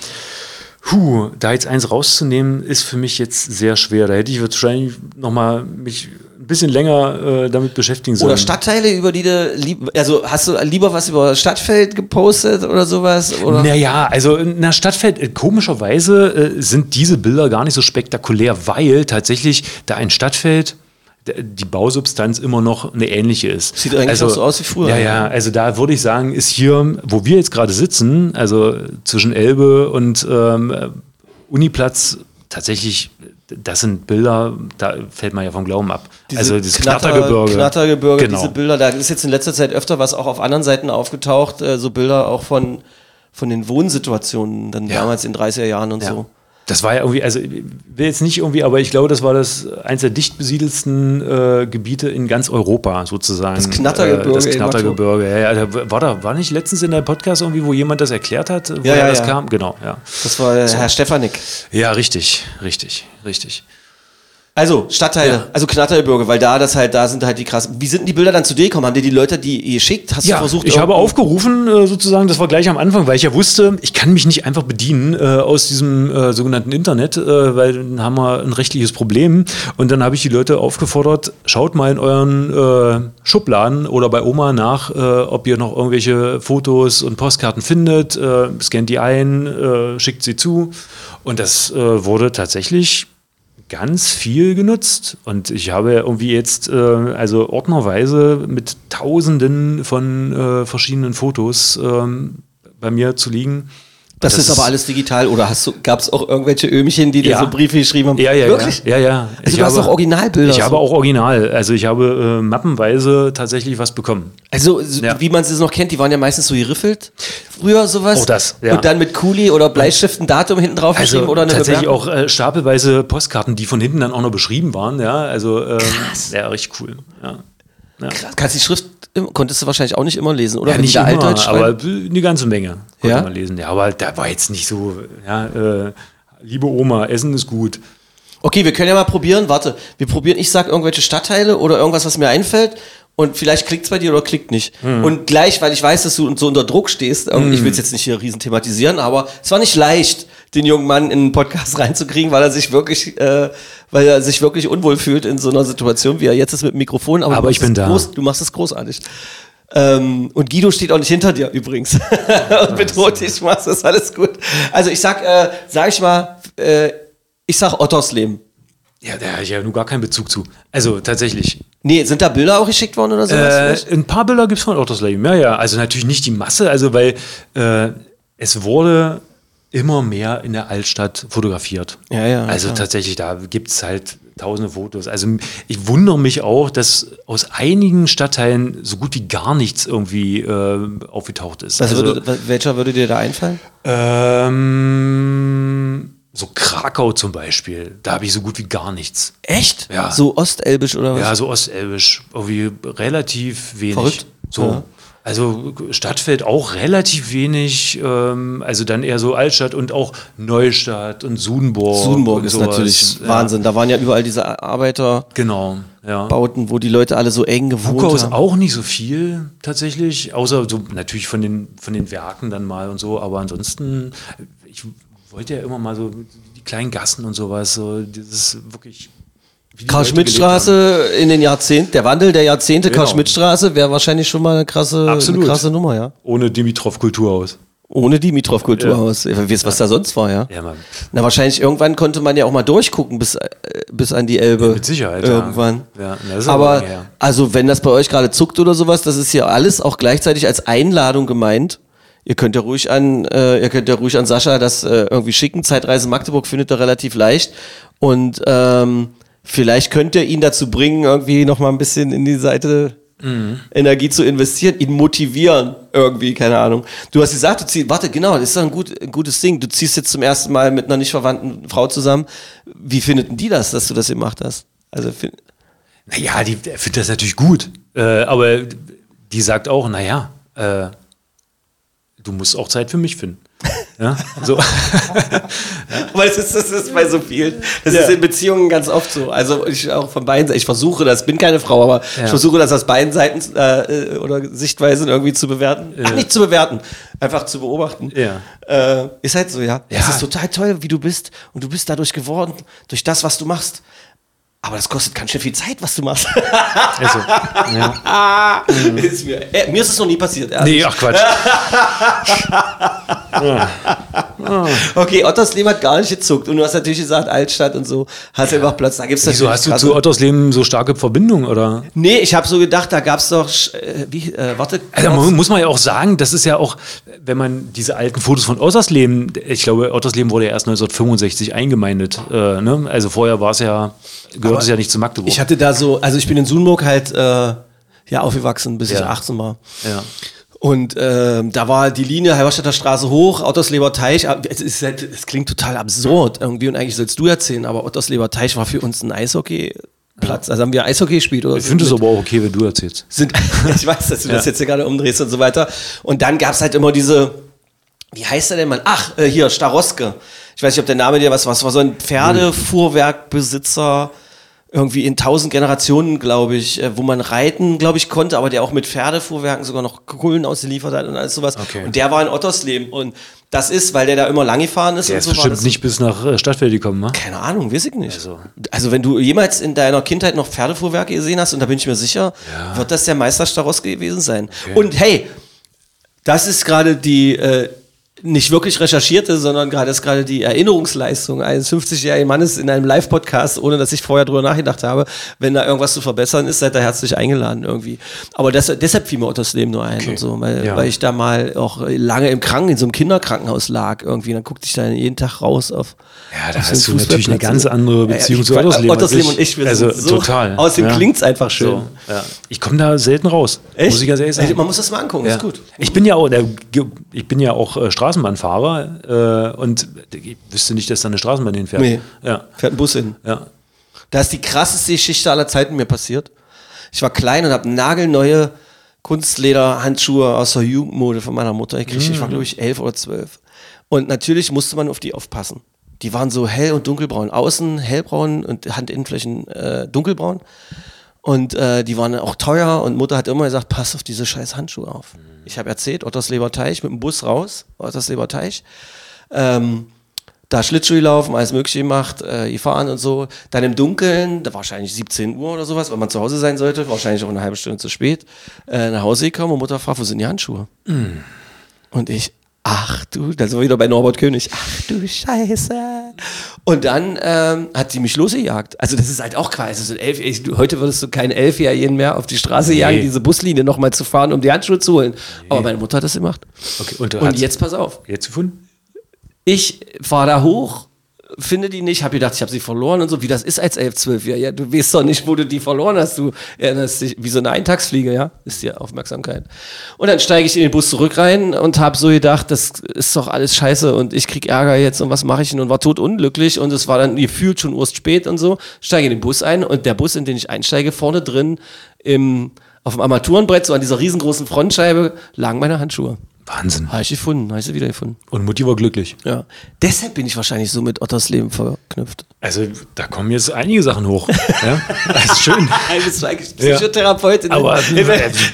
puh, da jetzt eins rauszunehmen, ist für mich jetzt sehr schwer. Da hätte ich wahrscheinlich noch mal mich bisschen länger äh, damit beschäftigen sollen. Oder Stadtteile, über die du lieb, also hast du lieber was über Stadtfeld gepostet oder sowas? Oder? Naja, also in der Stadtfeld, äh, komischerweise äh, sind diese Bilder gar nicht so spektakulär, weil tatsächlich da ein Stadtfeld die Bausubstanz immer noch eine ähnliche ist. Sieht eigentlich auch so aus wie früher. Ja, ja, also da würde ich sagen, ist hier, wo wir jetzt gerade sitzen, also zwischen Elbe und ähm, äh, Uniplatz, tatsächlich, das sind Bilder, da fällt man ja vom Glauben ab. also das Knattergebirge. Knattergebirge, Genau. diese Bilder, da ist jetzt in letzter Zeit öfter was auch auf anderen Seiten aufgetaucht, äh, so Bilder auch von, von den Wohnsituationen, dann Ja. damals in 30er Jahren und Ja. so. Das war ja irgendwie, also ich will jetzt nicht irgendwie, aber ich glaube, das war das eins der dicht besiedelsten äh, Gebiete in ganz Europa sozusagen. Das Knattergebirge Äh, das Knattergebirge, ja, ja. Da War, da, war nicht letztens in der Podcast irgendwie, wo jemand das erklärt hat, woher ja, das ja. kam? Genau, ja. Das war äh, Herr Stefanik. Ja, richtig, richtig, richtig. Also, Stadtteile, Ja. also Knattergebirge, weil da das halt, da sind halt die krassen. Wie sind die Bilder dann zu dir gekommen? Haben dir die Leute die geschickt? Hast Ja, du versucht, ich habe aufgerufen, äh, sozusagen, das war gleich am Anfang, weil ich ja wusste, ich kann mich nicht einfach bedienen äh, aus diesem äh, sogenannten Internet, äh, weil dann haben wir ein rechtliches Problem. Und dann habe ich die Leute aufgefordert, schaut mal in euren äh, Schubladen oder bei Oma nach, äh, ob ihr noch irgendwelche Fotos und Postkarten findet, äh, scannt die ein, äh, schickt sie zu. Und das äh, wurde tatsächlich ganz viel genutzt. Und ich habe irgendwie jetzt, äh, also ordnerweise mit Tausenden von äh, verschiedenen Fotos ähm, bei mir zu liegen. Das, ist aber alles digital oder gab es auch irgendwelche Ömchen, die dir Ja. so Briefe geschrieben haben? Ja, ja, Wirklich? ja. ja, ja. Also du hast auch Originalbilder Ich habe so? auch Original. Also ich habe äh, mappenweise tatsächlich was bekommen. Also, so, Ja. wie man es noch kennt, die waren ja meistens so geriffelt. Früher sowas. Auch das, ja. Und dann mit Kuli oder Bleistift ein Datum hinten drauf Also geschrieben oder eine tatsächlich Bemerkung. auch äh, stapelweise Postkarten, die von hinten dann auch noch beschrieben waren. Ja, also ähm, ja, richtig cool. Ja. Ja. Kannst die Schrift, konntest du wahrscheinlich auch nicht immer lesen, oder? Ja, nicht immer, Altdeutsch aber eine ganze Menge konnte Ja? man lesen. Ja, aber da war jetzt nicht so, ja, äh, liebe Oma, Essen ist gut. Okay, wir können ja mal probieren. Warte, wir probieren. Ich sag irgendwelche Stadtteile oder irgendwas, was mir einfällt. Und vielleicht klickt's bei dir oder klickt nicht. Mhm. Und gleich, weil ich weiß, dass du so unter Druck stehst, irgendwie- ich will es jetzt nicht hier riesen thematisieren, aber es war nicht leicht, den jungen Mann in einen Podcast reinzukriegen, weil er sich wirklich, äh, weil er sich wirklich unwohl fühlt in so einer Situation, wie er jetzt ist mit dem Mikrofon. Aber, Aber ich bin da. Groß, du machst es großartig. Ähm, und Guido steht auch nicht hinter dir übrigens und bedroht dich, machst das alles gut. Also ich sag, äh, sag ich mal, äh, ich sag Ottersleben. Ja, da habe ich ja nur gar keinen Bezug zu. Also tatsächlich. Nee, sind da Bilder auch geschickt worden oder sowas? Äh, ein paar Bilder gibt es von Autoslave. Ja, ja. Also natürlich nicht die Masse, also weil äh, es wurde immer mehr in der Altstadt fotografiert. Ja, ja, Also klar. tatsächlich, da gibt es halt tausende Fotos. Also ich wundere mich auch, dass aus einigen Stadtteilen so gut wie gar nichts irgendwie äh, aufgetaucht ist. Also, würde, welcher würde dir da einfallen? ähm, so Krakau zum Beispiel, da habe ich so gut wie gar nichts. Echt? Ja. So ostelbisch oder was? Ja, so ostelbisch, irgendwie relativ wenig. Verrückt. So. Ja. Also Stadtfeld auch relativ wenig, ähm, also dann eher so Altstadt und auch Neustadt und Sudenburg. Sudenburg und ist sowas. natürlich ja, Wahnsinn. Da waren ja überall diese Arbeiterbauten, Genau, ja. wo die Leute alle so eng gewohnt ist haben. auch nicht so viel tatsächlich, außer so natürlich von den, von den Werken dann mal und so, aber ansonsten, ich wollte ja immer mal so die kleinen Gassen und sowas, so dieses wirklich Karl-Schmidt-Straße in den Jahrzehnten, der Wandel der Jahrzehnte, Genau. Karl-Schmidt-Straße wäre wahrscheinlich schon mal eine krasse, eine krasse Nummer, ja. Ohne Dimitrov-Kulturhaus. Ohne Dimitrov-Kulturhaus. Wer weiß, was da sonst war, ja. Ja, Mann. Na, wahrscheinlich irgendwann konnte man ja auch mal durchgucken bis, äh, bis an die Elbe. Mit Sicherheit. Irgendwann. Ja, ja na, das ist aber aber, also wenn das bei euch gerade zuckt oder sowas, das ist ja alles auch gleichzeitig als Einladung gemeint. Ihr könnt ja ruhig an, äh, ihr könnt ja ruhig an Sascha das äh, irgendwie schicken. Zeitreise Magdeburg findet ihr relativ leicht. Und ähm, vielleicht könnt ihr ihn dazu bringen, irgendwie nochmal ein bisschen in die Seite Mhm. Energie zu investieren, ihn motivieren, irgendwie, keine Ahnung. Du hast gesagt, du ziehst, warte, genau, das ist doch ein, gut, ein gutes Ding. Du ziehst jetzt zum ersten Mal mit einer nicht verwandten Frau zusammen. Wie findet denn die das, dass du das gemacht hast? Also, Naja, die findet das natürlich gut. Äh, aber die sagt auch, naja, äh, du musst auch Zeit für mich finden. Ja, so. Aber das ist, das ist bei so vielen. Das Ja. ist in Beziehungen ganz oft so. Also ich auch von beiden Seiten. Ich versuche das, bin keine Frau, aber Ja. ich versuche das aus beiden Seiten äh, oder Sichtweisen irgendwie zu bewerten. Ach, nicht zu bewerten, einfach zu beobachten. Ja. Äh, ist halt so, ja. Es Ja. ist total toll, wie du bist und du bist dadurch geworden, durch das, was du machst. Aber das kostet ganz schön viel Zeit, was du machst. Also, ja. ist mir, äh, mir ist es noch nie passiert. ehrlich. Nee, ach Quatsch. Okay, Ottersleben hat gar nicht gezuckt. Und du hast natürlich gesagt, Altstadt und so, hast einfach Platz. Da gibt's Wieso hast du krasse- zu Ottersleben so starke Verbindung, oder? Nee, ich habe so gedacht, da gab's doch, äh, wie, äh, warte. Also mu- muss man ja auch sagen, das ist ja auch, wenn man diese alten Fotos von Ottersleben, ich glaube, Ottersleben wurde ja erst 1965 eingemeindet. Äh, ne? Also vorher war es ja, gehört es ja nicht zu Magdeburg. ich hatte da so, also ich bin in Sunburg halt äh, ja aufgewachsen, bis ich Ja. 18 war. ja. Und ähm, da war die Linie Halberstädter Straße hoch, Ottersleber Teich. aber Es, ist halt, es klingt total absurd irgendwie und eigentlich sollst du erzählen, aber Ottersleber Teich war für uns ein Eishockeyplatz. Also haben wir Eishockey gespielt oder Ich finde es aber auch okay, wenn du erzählst. sind, ich weiß, dass du das Ja. jetzt hier gerade umdrehst und so weiter. Und dann gab's halt immer diese, wie heißt der denn Mann? Ach, äh, hier, Staroske. Ich weiß nicht, ob der Name dir was war. Es war so ein Pferdefuhrwerkbesitzer, irgendwie in tausend Generationen, glaube ich, äh, wo man reiten, glaube ich, konnte, aber der auch mit Pferdefuhrwerken sogar noch Kohlen ausgeliefert hat und alles sowas. Okay. Und der war in Ottersleben. Und das ist, weil der da immer lang gefahren ist Der und ist so war bestimmt das. nicht bis nach äh, Stadtfeld gekommen, ne? Keine Ahnung, weiß ich nicht. Also. Also, wenn du jemals in deiner Kindheit noch Pferdefuhrwerke gesehen hast, und da bin ich mir sicher, wird das der Meister Staroske gewesen sein. Und hey, das ist gerade die äh, nicht wirklich recherchierte, sondern gerade ist gerade die Erinnerungsleistung eines 50-jährigen Mannes in einem Live-Podcast, ohne dass ich vorher drüber nachgedacht habe. Wenn da irgendwas zu verbessern ist, seid ihr herzlich eingeladen irgendwie. Aber das, deshalb fiel mir Ottersleben nur ein und so, weil, Ja. weil ich da mal auch lange im Kranken, in so einem Kinderkrankenhaus lag irgendwie. Dann guckte ich da jeden Tag raus auf. Ja, da auf hast du natürlich eine ganz andere Beziehung ich- zu Ottersleben. Ottersleben und ich, wir also sind so, total. Außerdem ja. klingt's einfach schön. So, ja. Ich komme da selten raus. Echt? Muss ich ganz ehrlich sagen. Man muss das mal angucken, Ja. ist gut. Ich bin ja auch, ich bin ja auch äh, Straßenbahnfahrer äh, und ich wüsste nicht, dass da eine Straßenbahn hinfährt. Nee. Ja. Fährt ein Bus hin. Ja. Da ist die krasseste Geschichte aller Zeiten mir passiert. Ich war klein und habe nagelneue Kunstlederhandschuhe aus der Jugendmode von meiner Mutter gekriegt. Ich war, glaube ich, elf oder zwölf. Und natürlich musste man auf die aufpassen. Die waren so hell und dunkelbraun. Außen hellbraun und Handinnenflächen äh, dunkelbraun. Und äh, die waren auch teuer und Mutter hat immer gesagt, pass auf diese scheiß Handschuhe auf. Ich habe erzählt, Ottersleber Teich mit dem Bus raus, Ottersleber Teich. Ähm, da Schlittschuh gelaufen, alles mögliche gemacht, äh, gefahren und so. Dann im Dunkeln, da wahrscheinlich 17 Uhr oder sowas, wenn man zu Hause sein sollte, wahrscheinlich auch eine halbe Stunde zu spät, äh, nach Hause gekommen und Mutter fragt, wo sind die Handschuhe? Und ich, ach du, da sind wir wieder bei Norbert König, ach du Scheiße. Und dann ähm, hat sie mich losgejagt. Also das ist halt auch krass. Also so ein elf, ich, heute würdest du keinen Elfjährigen mehr auf die Straße jagen, diese Buslinie nochmal zu fahren, um die Handschuhe zu holen. Aber meine Mutter hat das gemacht. Okay. Und, Und jetzt pass auf. jetzt gefunden? Ich fahre da hoch, finde die nicht, habe gedacht, ich habe sie verloren und so, wie das ist als 11, 12 ja, ja, du weißt doch nicht, wo du die verloren hast, du erinnerst dich, wie so eine Eintagsfliege, ja, ist die Aufmerksamkeit. Und dann steige ich in den Bus zurück rein und habe so gedacht, das ist doch alles scheiße und ich krieg Ärger jetzt und was mache ich denn und war totunglücklich und es war dann gefühlt schon urst spät und so, steige in den Bus ein und der Bus, in den ich einsteige, vorne drin im, auf dem Armaturenbrett, so an dieser riesengroßen Frontscheibe, lagen meine Handschuhe. Wahnsinn. Habe ich gefunden, habe ich sie wieder gefunden. Und Mutti war glücklich. Ja. Deshalb bin ich wahrscheinlich so mit Otters Leben verknüpft. Also da kommen jetzt einige Sachen hoch. ja? Das ist schön. Hey, bist du eigentlich. Psychotherapeutin? Aber-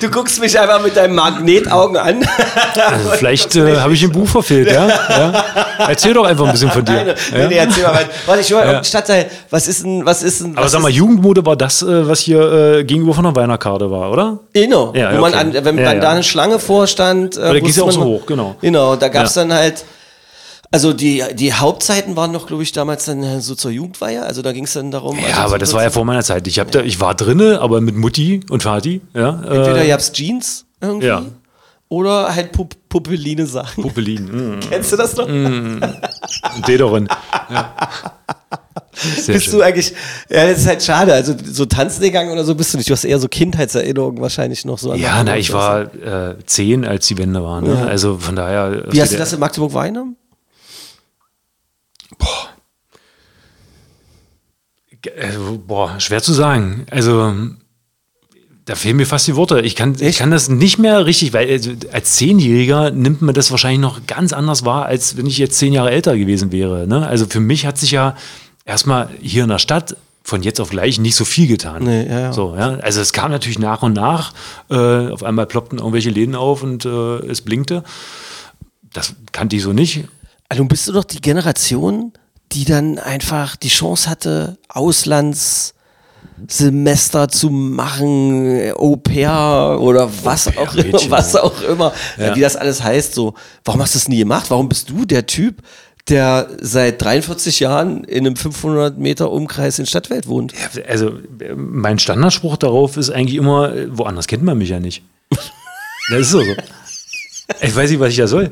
du guckst mich einfach mit deinen Magnetaugen an. Also vielleicht äh, habe ich ein Buch verfehlt, ja? ja? Erzähl doch einfach ein bisschen von dir. Nein, nee, Ja? nee, erzähl mal. Warte, ich will Ja. Stadtteil. Was ist denn, was ist denn, Aber was sag mal, Jugendmode war das, äh, was hier äh, gegenüber von der Weinerkarte war, oder? Genau, Ja, wo ja, man okay. an, wenn man da eine Schlange vorstand. Äh, ja auch so hoch, genau. Genau, da gab es Ja. dann halt, also die, die Hauptzeiten waren noch, glaube ich, damals dann äh, so zur Jugendweihe. Also da ging es dann darum. Ja, also aber das war ja vor meiner Zeit. Ich, hab da, ich war drinne, aber mit Mutti und Vati. Ja, Entweder äh, ihr habt Jeans irgendwie Ja. oder halt Pup Puppeline Sachen. Puppelin. Mm, Kennst du das noch? und Dederin. Ja. Sehr Bist schön. du eigentlich, ja, das ist halt schade. Also so tanzen gegangen oder so bist du nicht. Du hast eher so Kindheitserinnerungen wahrscheinlich noch so an Ja, na, ich war äh, zehn, als die Wende war. Ne? Also von daher. Wie hast du das in Magdeburg wahrgenommen? Also, boah, schwer zu sagen. Also, da fehlen mir fast die Worte. Ich kann, ich kann das nicht mehr richtig, weil also, als Zehnjähriger nimmt man das wahrscheinlich noch ganz anders wahr, als wenn ich jetzt zehn Jahre älter gewesen wäre. Ne? Also für mich hat sich ja erstmal hier in der Stadt von jetzt auf gleich nicht so viel getan. Nee, ja, ja. So, ja? Also es kam natürlich nach und nach. Äh, auf einmal ploppten irgendwelche Läden auf und äh, es blinkte. Das kannte ich so nicht. Also bist du doch die Generation, die dann einfach die Chance hatte, Auslandssemester zu machen, Au pair oder was auch immer, was auch immer, Ja. wie das alles heißt. So, warum hast du es nie gemacht? Warum bist du der Typ, der seit 43 Jahren in einem 500 Meter Umkreis in Stadtwelt wohnt? Ja, Also, mein Standardspruch darauf ist eigentlich immer, woanders kennt man mich ja nicht. Das ist so. so. Ich weiß nicht, was ich da soll.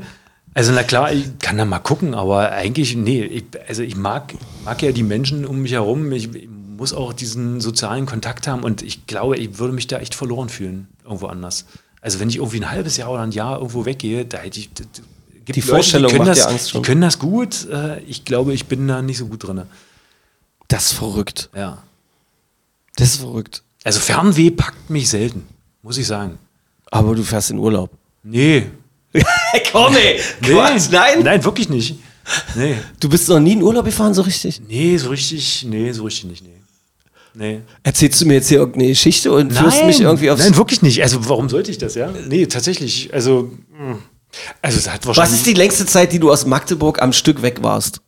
Also, na klar, ich kann da mal gucken, aber eigentlich, nee, ich, also ich mag, mag ja die Menschen um mich herum. Ich, ich muss auch diesen sozialen Kontakt haben und ich glaube, ich würde mich da echt verloren fühlen, irgendwo anders. Also, wenn ich irgendwie ein halbes Jahr oder ein Jahr irgendwo weggehe, da hätte ich. Gibt Die Leute, Vorstellung können macht das, dir Angst schon. Die können das gut. äh, Ich glaube, ich bin da nicht so gut drin. Das ist verrückt. Ja. Das ist verrückt. Also Fernweh packt mich selten, muss ich sagen. Aber du fährst in Urlaub. Nee. Komm, ey! Quatsch, nein? Nein, wirklich nicht. Nee. Du bist noch nie in Urlaub gefahren, so richtig? Nee, so richtig, nee, so richtig nicht, nee. Nee. Erzählst du mir jetzt hier irgendeine Geschichte und führst mich irgendwie aufs. Nein, wirklich nicht. Also warum sollte ich das, ja? Nee, tatsächlich. Also, mh. Also es hat Was wahrscheinlich ist die längste Zeit, die du aus Magdeburg am Stück weg warst?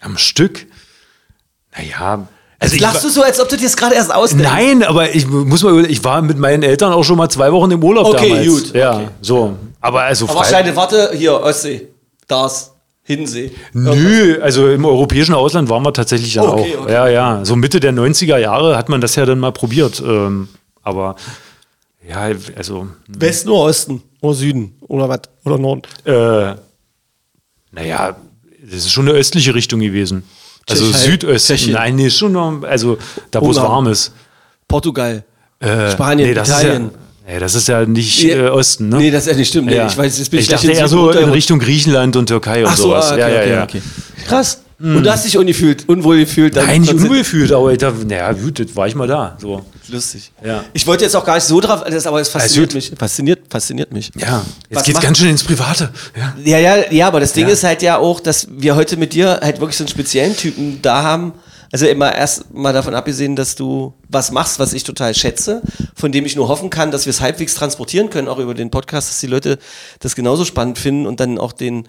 am Stück. Naja. Also lachst du so, als ob du dir das gerade erst ausdenkst. Nein, aber ich muss mal, ich war mit meinen Eltern auch schon mal zwei Wochen im Urlaub Okay, damals. gut, Ja, okay. so. Aber also Aber wahrscheinlich, warte, hier, Ostsee, das, Hinsee. Nö, also im europäischen Ausland waren wir tatsächlich dann Okay, auch. okay. Ja, ja. So Mitte der 90er Jahre hat man das ja dann mal probiert. Ähm, aber ja, also, Westen oder Osten? Oder Süden? Oder was? Oder Norden? äh, naja, das ist schon eine östliche Richtung gewesen. Also Tschechei- Südösten. Tschechien. Nein, nee, schon noch, also da, wo es Ungarn. warm ist. Portugal. Äh, Spanien, nee, das Italien. Ist ja, nee, das ist ja nicht Ja. äh, Osten, ne? Nee, das ist ja nicht stimmt. Nee, ja. Ich weiß, jetzt bin ich, ich gleich dachte in eher so in Richtung Griechenland und Türkei und Ach so, sowas. ah, okay, ja, ja, okay, ja. okay. Krass. Und du hast dich ungefühlt, unwohl gefühlt. dann Nein, nicht unwohl gefühlt, aber ich dachte, naja, gut, jetzt war ich mal da. So. Lustig. Ja. Ich wollte jetzt auch gar nicht so drauf, das, aber es fasziniert gut. mich. Fasziniert, fasziniert mich. Ja, jetzt Was geht's macht- ganz schön ins Private. Ja. Ja, ja, ja, aber das Ding Ja. ist halt ja auch, dass wir heute mit dir halt wirklich so einen speziellen Typen da haben. Also immer erst mal davon abgesehen, dass du was machst, was ich total schätze, von dem ich nur hoffen kann, dass wir es halbwegs transportieren können, auch über den Podcast, dass die Leute das genauso spannend finden und dann auch den,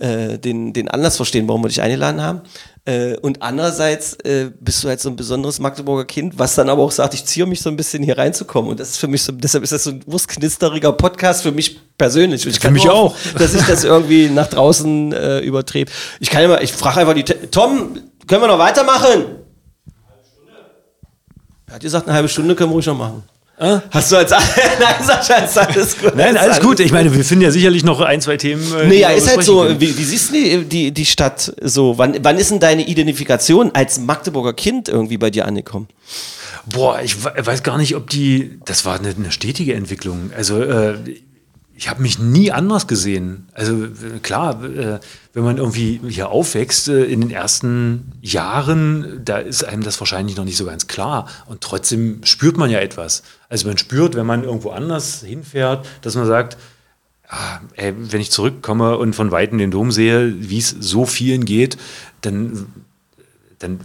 äh, den, den Anlass verstehen, warum wir dich eingeladen haben. Äh, und andererseits äh, bist du halt so ein besonderes Magdeburger Kind, was dann aber auch sagt, ich ziehe mich so ein bisschen hier reinzukommen. Und das ist für mich so, deshalb ist das so ein wurstknisteriger Podcast für mich persönlich. Ich kann mich auch. dass ich das irgendwie nach draußen äh, übertrete. Ich kann mal, ich frage einfach die, Tom, können wir noch weitermachen? Er hat gesagt, eine halbe Stunde können wir ruhig noch machen. Hast du als, nein, Sascha, ist alles gut. Nein, alles gut. Ich meine, wir finden ja sicherlich noch ein, zwei Themen. äh, Nee, ja, ist halt so. können. Wie, wie siehst du die, die, die Stadt so? Wann, wann ist denn deine Identifikation als Magdeburger Kind irgendwie bei dir angekommen? Boah, ich we- weiß gar nicht, ob die. Das war eine, eine stetige Entwicklung. Also, äh, ich habe mich nie anders gesehen. Also, äh, klar, äh, wenn man irgendwie hier aufwächst, äh, in den ersten Jahren, da ist einem das wahrscheinlich noch nicht so ganz klar. Und trotzdem spürt man ja etwas. Also, man spürt, wenn man irgendwo anders hinfährt, dass man sagt, ah, wenn ich zurückkomme und von Weitem den Dom sehe, wie es so vielen geht, dann, dann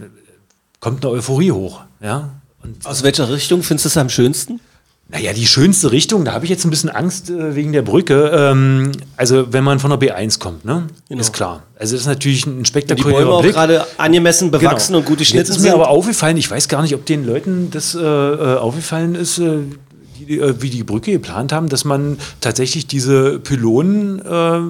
kommt eine Euphorie hoch. Ja? Und Aus welcher Richtung findest du es am schönsten? Naja, die schönste Richtung, da habe ich jetzt ein bisschen Angst äh, wegen der Brücke. Ähm, also, wenn man von der B1 kommt, ne? Ist klar. Also, das ist natürlich ein Genau. Die spektakulärer Bäume auch Blick. gerade angemessen bewachsen und gut Jetzt geschnitten ist mir sind. aber aufgefallen, ich weiß gar nicht, ob den Leuten das äh, äh, aufgefallen ist, äh, die, äh, wie die Brücke geplant haben, dass man tatsächlich diese Pylonen, äh,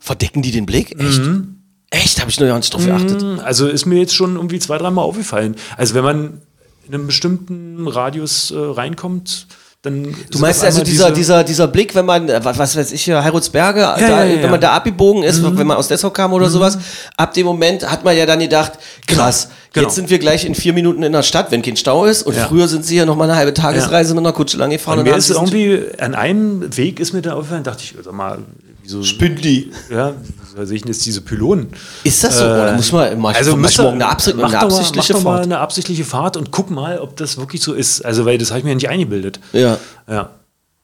Verdecken die den Blick? Echt? Mhm. Echt? Habe ich noch gar nicht drauf geachtet. also ist mir jetzt schon irgendwie zwei, dreimal aufgefallen. Also wenn man in einem bestimmten Radius reinkommt, dann. Du meinst also dieser, dieser, dieser Blick, wenn man, äh, was, was weiß ich, hier, Heilbronnsberge, da, ja, ja, wenn ja. man da abgebogen ist, wenn man aus Dessau kam oder sowas, ab dem Moment hat man ja dann gedacht, krass, genau. jetzt sind wir gleich in vier Minuten in der Stadt, wenn kein Stau ist. Und Ja. früher sind sie ja noch mal eine halbe Tagesreise mit einer Kutsche lang gefahren. Und mir ist irgendwie an einem Weg ist mir da aufgefallen, dachte ich, sag mal, wieso Spindi. Ja, wieso sehe ich denn jetzt diese Pylonen? Ist das so? Oder muss man ich, Also müsste- morgen eine, Absicht, eine mal- absichtliche mach mal Fahrt? eine absichtliche Fahrt und guck mal, ob das wirklich so ist. Also, weil das habe ich mir nicht eingebildet. Ja. Ja.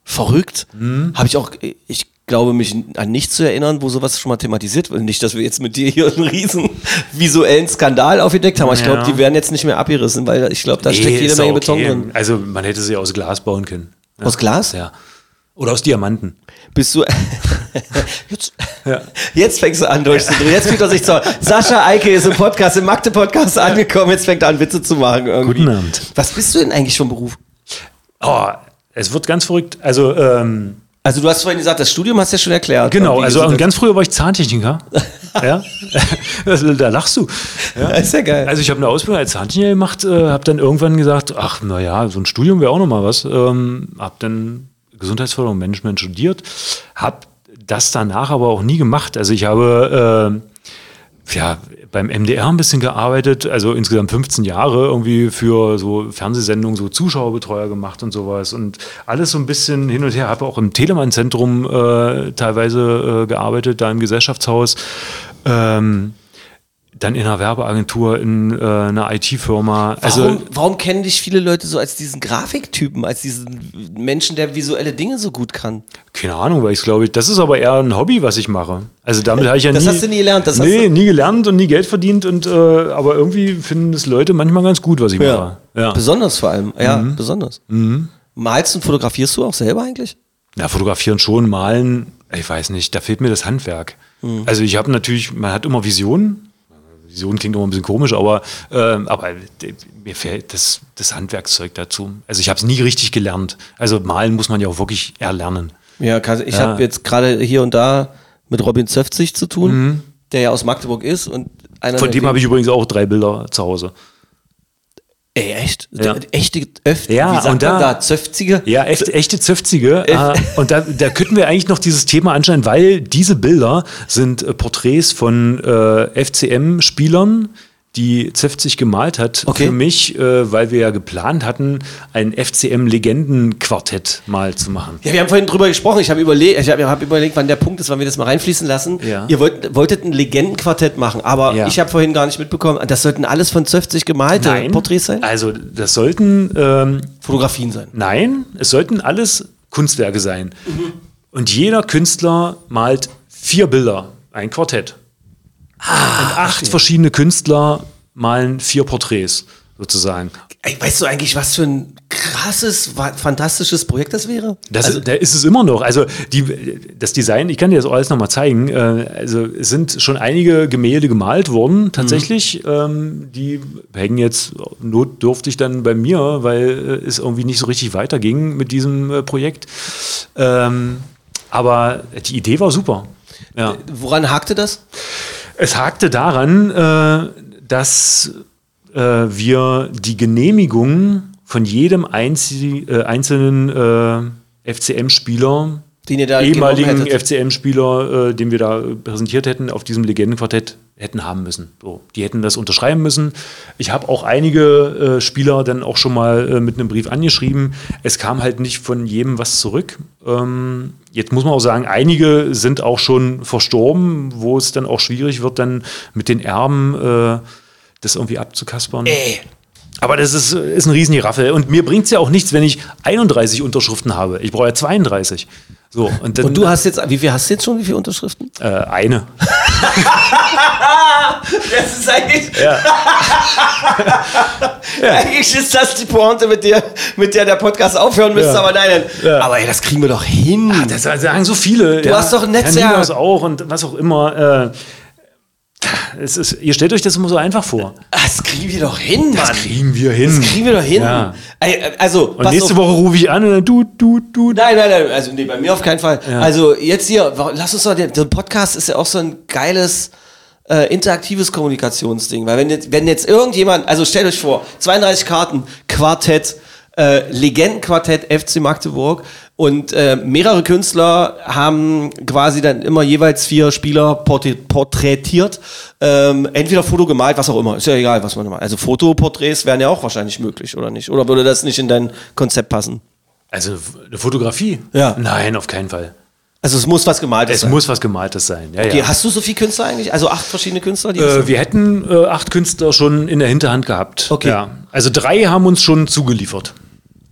Verrückt. Mhm. Habe ich auch, ich glaube mich an nichts zu erinnern, wo sowas schon mal thematisiert wird. Nicht, dass wir jetzt mit dir hier einen riesen visuellen Skandal aufgedeckt haben. Aber ich glaube, Ja. die werden jetzt nicht mehr abgerissen, weil ich glaube, da steckt Nee, jede ist Menge doch Beton okay. drin. Also, man hätte sie aus Glas bauen können. Ja. Aus Glas? Ja. Oder aus Diamanten. Bist du. jetzt, Ja. jetzt fängst du an durchzudrehen. Jetzt fühlt er sich zu. Sascha Eike ist im Podcast, im Magde-Podcast angekommen. Jetzt fängt er an, Witze zu machen. Irgendwie. Guten Abend. Was bist du denn eigentlich vom Beruf? Oh, es wird ganz verrückt. Also, ähm, Also, du hast vorhin gesagt, das Studium hast du ja schon erklärt. genau. Also, ganz früher war ich Zahntechniker. ja. Das- da lachst du. Ja. ist ja geil. Also ich habe eine Ausbildung als Zahntechniker gemacht, äh, habe dann irgendwann gesagt, ach naja, so ein Studium wäre auch noch mal was. Ähm, habe dann Gesundheitsförderung und Management studiert, habe das danach aber auch nie gemacht. Also ich habe äh, ja, beim MDR ein bisschen gearbeitet, also insgesamt 15 Jahre irgendwie für so Fernsehsendungen, so Zuschauerbetreuer gemacht und sowas und alles so ein bisschen hin und her. Habe auch im Telemann-Zentrum äh, teilweise äh, gearbeitet, da im Gesellschaftshaus. Ähm, dann in einer Werbeagentur, in äh, einer IT-Firma. Also Warum, warum kennen dich viele Leute so als diesen Grafiktypen, als diesen Menschen, der visuelle Dinge so gut kann? Keine Ahnung, weil ich glaube, das ist aber eher ein Hobby, was ich mache. Also damit habe ich ja Das nie. hast du nie gelernt, das hast nee, du- nie gelernt und nie Geld verdient und äh, aber irgendwie finden das Leute manchmal ganz gut, was ich mache. Ja. Besonders vor allem. Ja, Mhm. besonders. Malst und fotografierst du auch selber eigentlich? Ja, fotografieren schon, malen, ich weiß nicht, da fehlt mir das Handwerk. Mhm. Also ich habe natürlich, man hat immer Visionen. Vision klingt immer ein bisschen komisch, aber, ähm, aber mir fehlt das, das Handwerkszeug dazu. Also ich habe es nie richtig gelernt. Also malen muss man ja auch wirklich erlernen. Ja, ich Ja. habe jetzt gerade hier und da mit Robin Zöfzig zu tun, der ja aus Magdeburg ist und einer Mhm. Von dem habe ich übrigens auch drei Bilder zu Hause. Ey, echt? Ja. Echte Öfte, Ja, und da- da? Zöfzige? Ja, echt, echte Zöfzige. Äh, und da, da könnten wir eigentlich noch dieses Thema anschauen, weil diese Bilder sind äh, Porträts von äh, FCM-Spielern, die Zöfzig gemalt hat. Okay. Für mich, äh, weil wir ja geplant hatten, ein FCM-Legendenquartett mal zu machen. Ja, wir haben vorhin drüber gesprochen. Ich habe überlegt, ich habe hab überlegt, wann der Punkt ist, wann wir das mal reinfließen lassen. Ja. Ihr wollt, wolltet ein Legendenquartett machen, aber Ja. ich habe vorhin gar nicht mitbekommen, das sollten alles von Zöfzig gemalte Porträts sein? Also das sollten ähm, Fotografien sein. Nein, es sollten alles Kunstwerke sein. Und jeder Künstler malt vier Bilder, ein Quartett. Und acht verschiedene Künstler malen vier Porträts, sozusagen. Weißt du eigentlich, was für ein krasses, fantastisches Projekt das wäre? Das, also, da ist es immer noch. Also die, das Design, ich kann dir das alles nochmal zeigen. Äh, also es sind schon einige Gemälde gemalt worden, tatsächlich. Ähm, die hängen jetzt notdürftig dann bei mir, weil äh, es irgendwie nicht so richtig weiterging mit diesem äh, Projekt. Ähm, aber die Idee war super. Ja. woran hakte das? Es hakte daran, äh, dass äh, wir die Genehmigung von jedem äh, einzelnen FCM-Spieler, Den ihr da ehemaligen. FCM-Spieler, äh, den wir da präsentiert hätten, auf diesem Legendenquartett hätten haben müssen. So, die hätten das unterschreiben müssen. Ich habe auch einige äh, Spieler dann auch schon mal äh, mit einem Brief angeschrieben. Es kam halt nicht von jedem was zurück. Ähm, jetzt muss man auch sagen, einige sind auch schon verstorben, wo es dann auch schwierig wird, dann mit den Erben äh, das irgendwie abzukaspern. Ey, Aber das ist, ist ein Riesengeraffel. Und mir bringt es ja auch nichts, wenn ich 31 Unterschriften habe. Ich brauche ja 32. So, und, dann, Und du hast jetzt, wie viel hast du jetzt schon? Wie viele Unterschriften? äh, eine. Das ist eigentlich. Eigentlich ist das die Pointe, mit der, mit der der Podcast aufhören müsste, Ja. aber nein. Ja. Aber ey, das kriegen wir doch hin. Das sagen so viele. Du hast doch ein Netzwerk. Herr Niemers auch und was auch immer. Äh, es ist, ihr stellt euch das immer so einfach vor. das kriegen wir doch hin, Mann. kriegen wir hin. Das kriegen wir doch hin. Ja. Ey, Also, Und nächste Woche rufe ich an und dann du, du, du. Nein, nein, nein, also nee, bei mir auf keinen Fall. Also jetzt hier, lass uns doch, der, der Podcast ist ja auch so ein geiles äh, interaktives Kommunikationsding, weil wenn jetzt, wenn jetzt irgendjemand, also stellt euch vor, 32 Karten, Quartett, äh, Legendenquartett FC Magdeburg und äh, mehrere Künstler haben quasi dann immer jeweils vier Spieler porträt porträtiert, ähm, entweder Foto gemalt, was auch immer, ist ja egal, was man macht. Also Fotoporträts wären ja auch wahrscheinlich möglich, oder nicht? Oder würde das nicht in dein Konzept passen? Also eine Fotografie? Ja. Nein, auf keinen Fall. Also es muss was gemaltes Es sein. muss was Gemaltes sein. Ja, Okay, ja. hast du so viele Künstler eigentlich? Also acht verschiedene Künstler? Die Äh, wir hätten äh, acht Künstler schon in der Hinterhand gehabt. Okay. Ja. Also drei haben uns schon zugeliefert.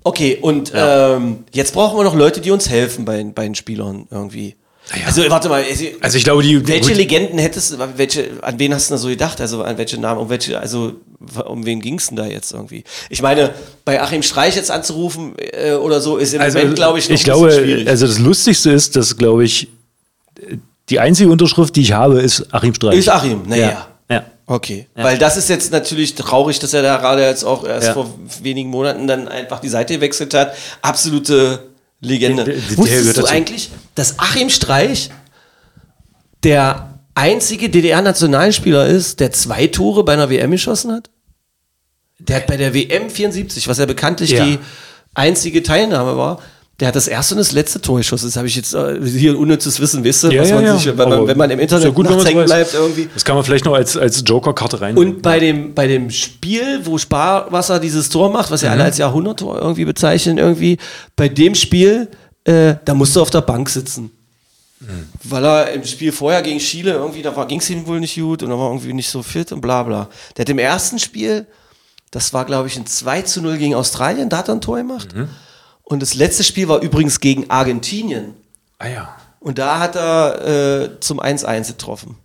Okay, und ähm, jetzt brauchen wir noch Leute, die uns helfen bei, bei den Spielern irgendwie. Ja. Also warte mal, also, ich glaube, die. welche Legenden hättest du, welche, an wen hast du da so gedacht? Also an welche Namen, um welche, also um wen ging es denn da jetzt irgendwie? Ich meine, bei Achim Streich jetzt anzurufen äh, oder so ist im also, Moment, glaube ich, noch ich glaube, schwierig. also das Lustigste ist, dass, glaube ich, die einzige Unterschrift, die ich habe, ist Achim Streich. ist Achim, naja. Ja. Ja. Okay, weil das ist jetzt natürlich traurig, dass er da gerade jetzt auch erst Ja. vor wenigen Monaten dann einfach die Seite gewechselt hat. Absolute Legende. Der- der- der Wusstest du dazu. eigentlich, dass Achim Streich der einzige DDR-Nationalspieler ist, der zwei Tore bei einer WM geschossen hat? Der hat bei der WM 74, was ja bekanntlich Ja. die einzige Teilnahme war, der hat das erste und das letzte Tor geschossen. Das habe ich jetzt äh, hier unnützes Wissen, wisst ihr, Ja, was ja, man ja. sich, wenn man, wenn man im Internet ja gut, hängen bleibt irgendwie. Das kann man vielleicht noch als, als Joker-Karte rein. Und bei dem, bei dem Spiel, wo Sparwasser dieses Tor macht, was ja Mhm. alle als Jahrhunderttor irgendwie bezeichnen, irgendwie, bei dem Spiel, äh, da musste er auf der Bank sitzen. Mhm. Weil er im Spiel vorher gegen Chile irgendwie, da ging es ihm wohl nicht gut und er war irgendwie nicht so fit und bla bla. Der hat im ersten Spiel, das war glaube ich ein 2 zu 0 gegen Australien, da hat er ein Tor gemacht. Mhm. Und das letzte Spiel war übrigens gegen Argentinien. ah ja. Und da hat er äh, zum 1-1 getroffen.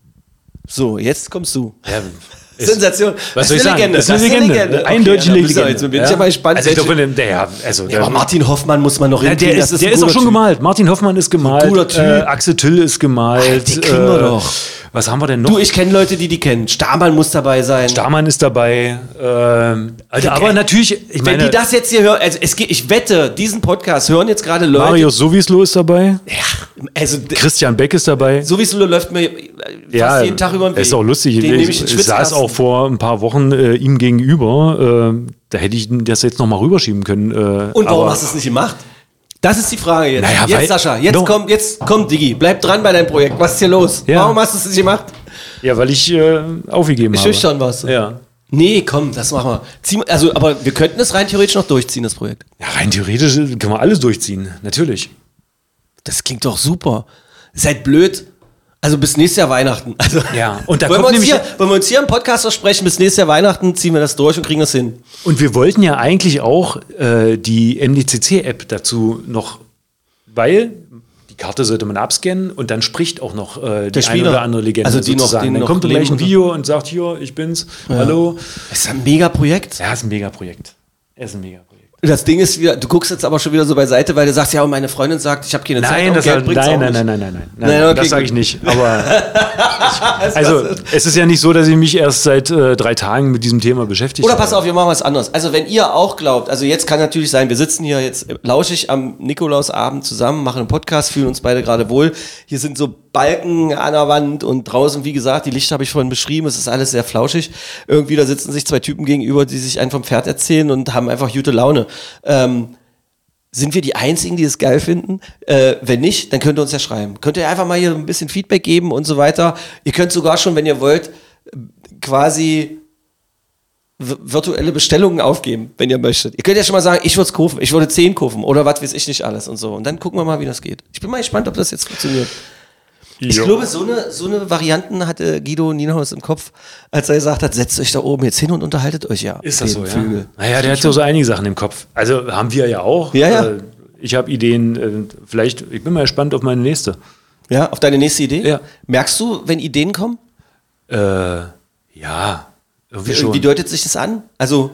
So, jetzt kommst du. ja Sensation. Was soll ich sagen? Legende. Das ist eine Legende. Okay, Eindeutig ja, eine da bist du- Legende. Jetzt bin ich ja mal gespannt. Also ich glaube, der, ja, also ja, aber Martin Hoffmann muss man noch Ja, der ist, der ein ist auch schon Typ. gemalt. Martin Hoffmann ist gemalt. guter Typ. Äh, Axel Till ist gemalt. äh, die kriegen wir doch. Was haben wir denn noch? Du, ich kenne Leute, die die kennen. Stahlmann muss dabei sein. Damann ist dabei. Ähm, also, aber natürlich, ich Wenn meine, die das jetzt hier hören, also es geht, ich wette, diesen Podcast hören jetzt gerade Leute. Marius Sowieslo ist dabei. Ja, also Christian Beck ist dabei. so wie es nur läuft mir fast jeden Tag über den Weg. Ist auch lustig. Den ich ich ich saß auch vor ein paar Wochen äh, ihm gegenüber. Äh, da hätte ich das jetzt noch mal rüberschieben können. Äh, Und warum aber- hast du es nicht gemacht? Das ist die Frage jetzt. Naja, jetzt, Sascha, jetzt Doch. kommt, jetzt kommt Digi. Bleib dran bei deinem Projekt. Was ist hier los? Ja. Warum hast du es nicht gemacht? Ja, weil ich äh, aufgegeben habe. Schüchtern warst du. Ja. Nee, komm, das machen wir. Zieh, also, aber wir könnten es rein theoretisch noch durchziehen, das Projekt. ja, rein theoretisch können wir alles durchziehen. Natürlich. Das klingt doch super. Seid blöd. Also bis nächstes Jahr Weihnachten. Also, Ja, und da wollen, wir kommt uns nämlich- hier, wollen wir uns hier im Podcast versprechen, bis nächstes Jahr Weihnachten ziehen wir das durch und kriegen das hin. Und wir wollten ja eigentlich auch äh, die MDCC-App dazu noch, weil die Karte sollte man abscannen und dann spricht auch noch äh, die eine Spieler. oder andere Legende Also die noch- sozusagen. die dann noch kommt gleich ein Video und sagt, hier, ich bin's, hallo. Das ist ein mega Projekt. Ja, ist ein Megaprojekt. ist ein Megaprojekt. Das Ding ist du guckst jetzt aber schon wieder so beiseite, weil du sagst, ja, und meine Freundin sagt, ich habe keine Zeit, Nein, das Geld bringt's nein, nein, nein, nein, nein, nein, Nein, okay, das sage ich nicht. Aber also, es ist ja nicht so, dass ich mich erst seit äh, drei Tagen mit diesem Thema beschäftigt Oder pass auf, wir machen was anderes. Also wenn ihr auch glaubt, also jetzt kann natürlich sein, wir sitzen hier jetzt lauschig am Nikolausabend zusammen, machen einen Podcast, fühlen uns beide gerade wohl. Hier sind so Balken an der Wand und draußen, wie gesagt, die Lichter habe ich vorhin beschrieben, es ist alles sehr flauschig. Irgendwie, da sitzen sich zwei Typen gegenüber, die sich einen vom Pferd erzählen und haben einfach gute Laune. Ähm, sind wir die Einzigen, die es geil finden? Äh, wenn nicht, dann könnt ihr uns ja schreiben. Könnt ihr einfach mal hier ein bisschen Feedback geben und so weiter. Ihr könnt sogar schon, wenn ihr wollt, quasi vi- virtuelle Bestellungen aufgeben, wenn ihr möchtet. Ihr könnt ja schon mal sagen, ich würde es kaufen, ich würde 10 kaufen oder was weiß ich nicht alles und so. Und dann gucken wir mal, wie das geht. Ich bin mal gespannt, ob das jetzt funktioniert. Ich Jo. glaube, so eine, so eine Varianten hatte Guido Nienhaus im Kopf, als er gesagt hat, setzt euch da oben jetzt hin und unterhaltet euch ja. Ist das so, den ja? Naja, der hat ja so einige Sachen im Kopf. Also haben wir ja auch. Ja, ja. Äh, ich habe Ideen. Äh, vielleicht, ich bin mal gespannt auf meine nächste. Ja, auf deine nächste Idee? Ja. Merkst du, wenn Ideen kommen? Äh, ja, irgendwie schon. Wie deutet sich das an? Also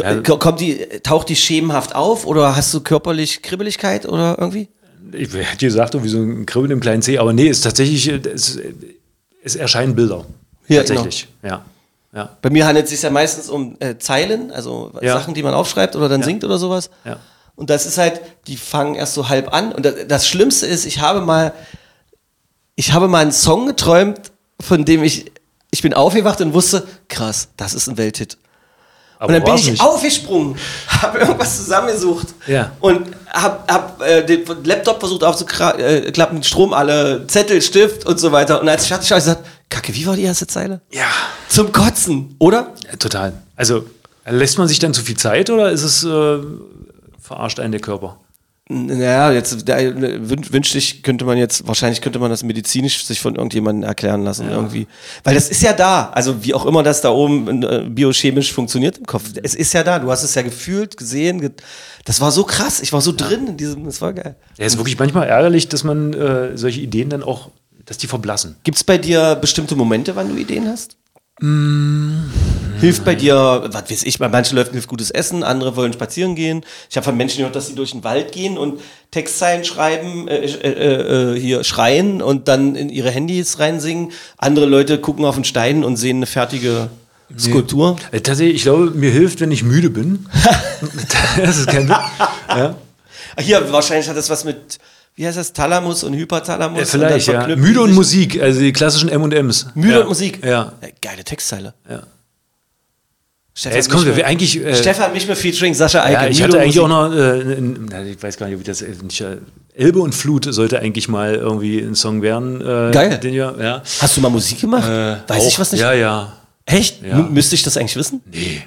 Ja. k- kommt die, taucht die schemenhaft auf oder hast du körperlich Kribbeligkeit oder irgendwie? Ich hätte gesagt, wie so ein Kribbeln im kleinen C, aber nee, es ist tatsächlich, äh, es, es erscheinen Bilder. Ja, tatsächlich, ja. ja. Bei mir handelt es sich ja meistens um äh, Zeilen, also Ja. Sachen, die man aufschreibt oder dann singt oder sowas. Ja. Und das ist halt, die fangen erst so halb an. Und das, das Schlimmste ist, ich habe mal, ich habe mal einen Song geträumt, von dem ich, ich bin aufgewacht und wusste, krass, das ist ein Welthit. Aber und dann bin ich nicht. aufgesprungen, habe irgendwas zusammengesucht Ja. und habe hab, äh, den Laptop versucht aufzuklappen, äh, Strom alle, Zettel, Stift und so weiter. Und als ich fertig war, habe ich gesagt, Kacke, wie war die erste Zeile? Ja, Zum Kotzen, oder? ja, total. Also, lässt man sich dann zu viel Zeit oder ist es, äh, verarscht einen der Körper? Naja, jetzt wün, wünschte ich, könnte man jetzt, wahrscheinlich könnte man das medizinisch sich von irgendjemandem erklären lassen, irgendwie. Weil das ist ja da, also wie auch immer das da oben äh, biochemisch funktioniert im Kopf. Es ist ja da, du hast es ja gefühlt, gesehen. Ge das war so krass, ich war so drin in diesem, das war geil. Ja, ist wirklich manchmal ärgerlich, dass man äh, solche Ideen dann auch, dass die verblassen. Gibt es bei dir bestimmte Momente, wann du Ideen hast? Mm. Hilft bei dir, was weiß ich, bei manchen Leuten hilft gutes Essen, andere wollen spazieren gehen. Ich habe von Menschen gehört, dass sie durch den Wald gehen und Textzeilen schreiben, äh, äh, äh, hier schreien und dann in ihre Handys reinsingen. Andere Leute gucken auf den Stein und sehen eine fertige Skulptur. Äh, tatsächlich, ich glaube, mir hilft, wenn ich müde bin. das ist kein. Ja. Hier, wahrscheinlich hat das was mit, wie heißt das, Thalamus und Hypothalamus? Ja, vielleicht, und ja. Müde und. Musik, also die klassischen M&M's. Müde ja. und Musik? Ja. Äh, Geile Textzeile. ja. Stefan Jetzt kommen wir eigentlich. Äh, Stefan Michel featuring Sascha Eike. ja, ich hatte eigentlich auch noch, äh, ich weiß gar nicht, ich das äh, nicht, äh, Elbe und Flut sollte eigentlich mal irgendwie ein Song werden. Äh, Geil. Den ja. Hast du mal Musik gemacht? Äh, Weiß auch, ich was nicht? Ja, ja. Echt? Ja. Müsste ich das eigentlich wissen? Nee.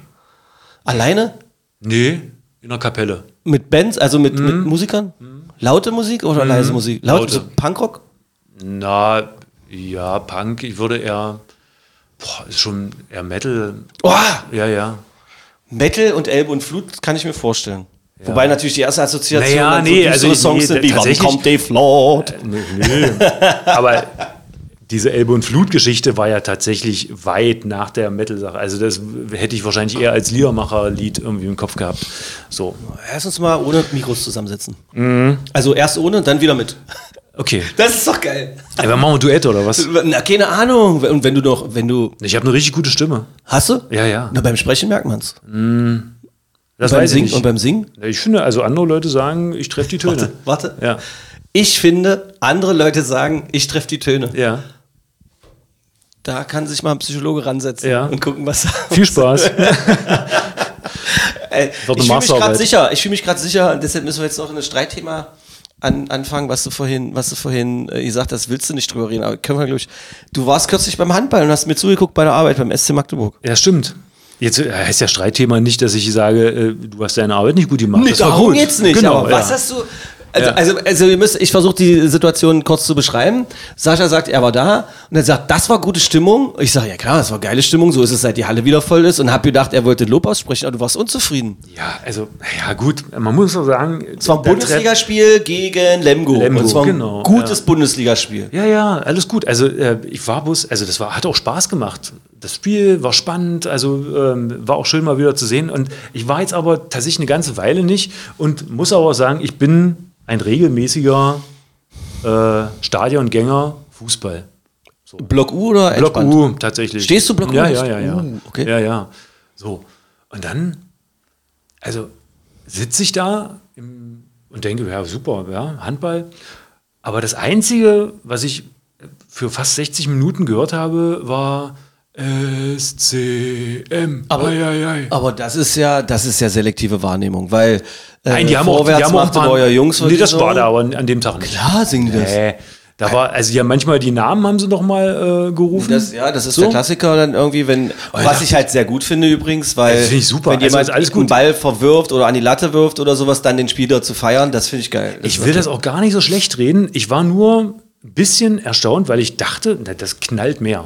Alleine? Nee, in der Kapelle. Mit Bands, also mit, mit Musikern? Laute Musik oder leise Musik? Laute, Laute. so Punkrock? Na, ja, Punk, ich würde eher, boah, ist schon eher Metal. Oh, Ja, ja. Metal und Elbe und Flut kann ich mir vorstellen. Wobei natürlich die erste Assoziation Naja, nee, so also Songs nee, sind wie Wann kommt Dave Lord? Nö, nö. Aber diese Elbe- und Flut-Geschichte war ja tatsächlich weit nach der Metal-Sache. Also das hätte ich wahrscheinlich eher als Liedermacher-Lied irgendwie im Kopf gehabt. So, uns mal ohne Mikros zusammensetzen. Mhm. Also erst ohne, dann wieder mit. Okay. Das ist doch geil. Ja, wir machen ein Duett oder was? Na, keine Ahnung. Und wenn du noch, wenn du. Ich habe eine richtig gute Stimme. Hast du? Ja, ja. Na, beim Sprechen merkt man's. Das beim weiß ich Singen nicht. und beim Singen? Ich finde, also andere Leute sagen, ich treffe die Töne. Warte, warte. Ja. Ich finde, andere Leute sagen, ich treffe die Töne. Ja. Da kann sich mal ein Psychologe ransetzen Ja. und gucken, was. Viel Spaß. Ey, ich fühle mich gerade sicher. Ich fühle mich gerade sicher. Und deshalb müssen wir jetzt noch in ein Streitthema an, anfangen, was du vorhin, was du vorhin äh, gesagt hast. Willst du nicht drüber reden? Aber können wir, glaube ich. Du warst kürzlich beim Handball und hast mir zugeguckt bei der Arbeit beim SC Magdeburg. ja, stimmt. Jetzt äh, heißt ja Streitthema nicht, dass ich sage, äh, du hast deine Arbeit nicht gut gemacht. Nee, das war darum gut. geht's nicht. Genau, aber ja. was hast du. Also, Ja. also, also ihr müsst, ich versuche die Situation kurz zu beschreiben. Sascha sagt, er war da und er sagt, das war gute Stimmung. Ich sage, ja klar, das war geile Stimmung, so ist es, seit die Halle wieder voll ist und habe gedacht, er wollte Lob aussprechen, aber du warst unzufrieden. Ja, also, ja gut, man muss doch sagen. Es war ein Bundesligaspiel gegen Lemgo. Lemgo, und es war ein genau, gutes ja. Bundesligaspiel. Ja, ja, alles gut. Also äh, ich war bloß, also das war, hat auch Spaß gemacht. Das Spiel war spannend, also ähm, war auch schön mal wieder zu sehen. Und ich war jetzt aber tatsächlich eine ganze Weile nicht und muss aber auch sagen, ich bin ein regelmäßiger äh, Stadiongänger Fußball. Block U oder Block entspannt? U tatsächlich. Stehst du Block U Ja, nicht? ja, ja, ja. Uh, okay. Ja, ja. So. Und dann, also sitze ich da im, und denke, ja, super, ja, Handball. Aber das Einzige, was ich für fast 60 Minuten gehört habe, war SCM. Aber, Ei, ei, ei. aber das ist ja, das ist ja selektive Wahrnehmung, weil äh, Nein, die haben auch, die vorwärts haben auch machte mal- euer Jungs Nee, das war da aber an dem Tag nicht. Klar singen die das. Nee, da war, also haben manchmal die Namen haben sie noch mal äh, gerufen. Das, ja, das ist So. der Klassiker dann irgendwie, wenn, was ich halt sehr gut finde übrigens, weil Das ich super. wenn Also jemand ist alles einen gut. Ball verwirft oder an die Latte wirft oder sowas, dann den Spieler zu feiern, das finde ich geil. Ich will das auch gar nicht so schlecht reden. Ich war nur ein bisschen erstaunt, weil ich dachte, na, das knallt mehr.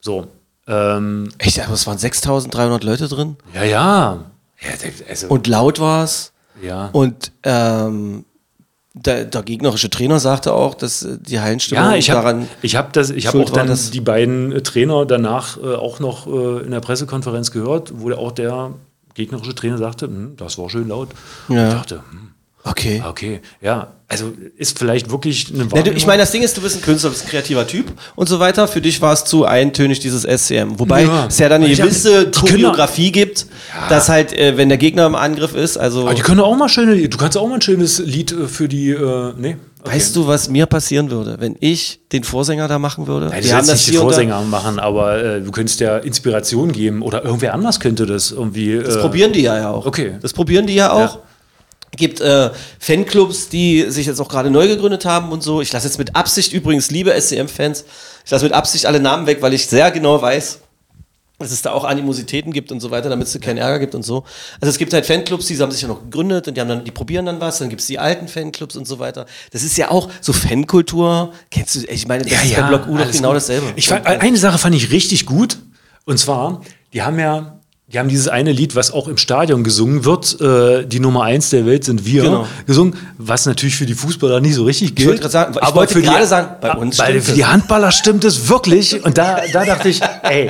So. Ähm, Echt, aber es waren 6300 Leute drin ja, ja. ja also, und laut war es. Ja. Und ähm, der, der gegnerische Trainer sagte auch, dass äh, die Hallenstimmung Ja, ich habe daran. ich hab das, ich habe auch war, dann dass- die beiden äh, Trainer danach äh, auch noch äh, in der Pressekonferenz gehört, wo auch der gegnerische Trainer sagte, "Hm, das war schön laut. Ja. Ich dachte, hm, Okay. okay, ja, also ist vielleicht wirklich eine Ja, Wahrnehmung. ich meine, das Ding ist, du bist ein Künstler, du bist ein kreativer Typ und so weiter. Für dich war es zu eintönig, dieses SCM. Wobei Ja. es ja dann eine Ich gewisse können- Choreografie gibt, dass halt, äh, wenn der Gegner im Angriff ist, also. Aber die können auch mal schöne, du kannst auch mal ein schönes Lied äh, für die, äh, nee. Okay. Weißt du, was mir passieren würde, wenn ich den Vorsänger da machen würde? Ja, du sollst nicht die Vorsänger machen, aber äh, du könntest ja Inspiration geben oder irgendwer anders könnte das irgendwie. Das äh, probieren die ja, ja auch. Okay. Das probieren die ja auch. Ja. Gibt äh, Fanclubs, die sich jetzt auch gerade neu gegründet haben und so. Ich lasse jetzt mit Absicht übrigens, liebe SCM-Fans, ich lasse mit Absicht alle Namen weg, weil ich sehr genau weiß, dass es da auch Animositäten gibt und so weiter, damit es keinen Ärger gibt und so. Also es gibt halt Fanclubs, die haben sich ja noch gegründet und die haben dann, die probieren dann was, dann gibt es die alten Fanclubs und so weiter. Das ist ja auch so Fankultur. Kennst du, ich meine, das ist bei Block U doch genau gut. dasselbe. Ich fand, eine Sache fand ich richtig gut. Und zwar, die haben ja, die haben dieses eine Lied, was auch im Stadion gesungen wird, äh, die Nummer eins der Welt sind wir, Genau. gesungen, was natürlich für die Fußballer nicht so richtig gilt. wollte gerade sagen, ich wollte für die- gerade sagen, bei uns Weil stimmt für die Handballer stimmt es wirklich. Und da, da dachte ich, ey,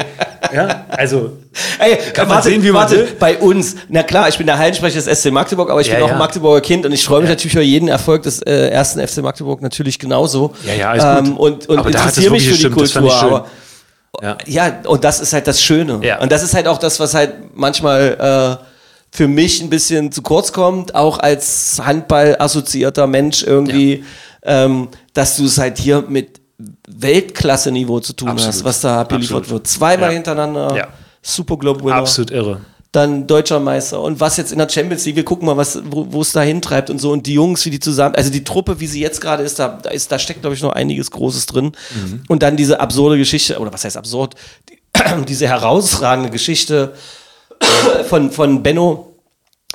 ja, also Ey, Kann man warte, sehen, wie man warte, will. bei uns, na klar, ich bin der Hallensprecher des SC Magdeburg, aber ich Ja, bin auch ja. ein Magdeburger Kind und ich freue mich natürlich über jeden Erfolg des äh, ersten FC Magdeburg natürlich genauso. Ja, ja, alles gut. Und, und Aber interessiere mich für die fand Kultur. Ja. ja, und das ist halt das Schöne. Ja. Und das ist halt auch das, was halt manchmal äh, für mich ein bisschen zu kurz kommt, auch als Handball assoziierter Mensch irgendwie, ähm, dass du es halt hier mit Weltklasse-Niveau zu tun Absolut. hast, was da abgeliefert Absolut. wird. Zweimal Ja. hintereinander, Ja. Super Globe Winner absolut irre. Dann deutscher Meister und was jetzt in der Champions League, wir gucken mal, was, wo es da hintreibt und so und die Jungs, wie die zusammen, also die Truppe, wie sie jetzt gerade ist, da, da ist, da steckt, glaube ich, noch einiges Großes drin. Und dann diese absurde Geschichte, oder was heißt absurd, die, diese herausragende Geschichte von, von Benno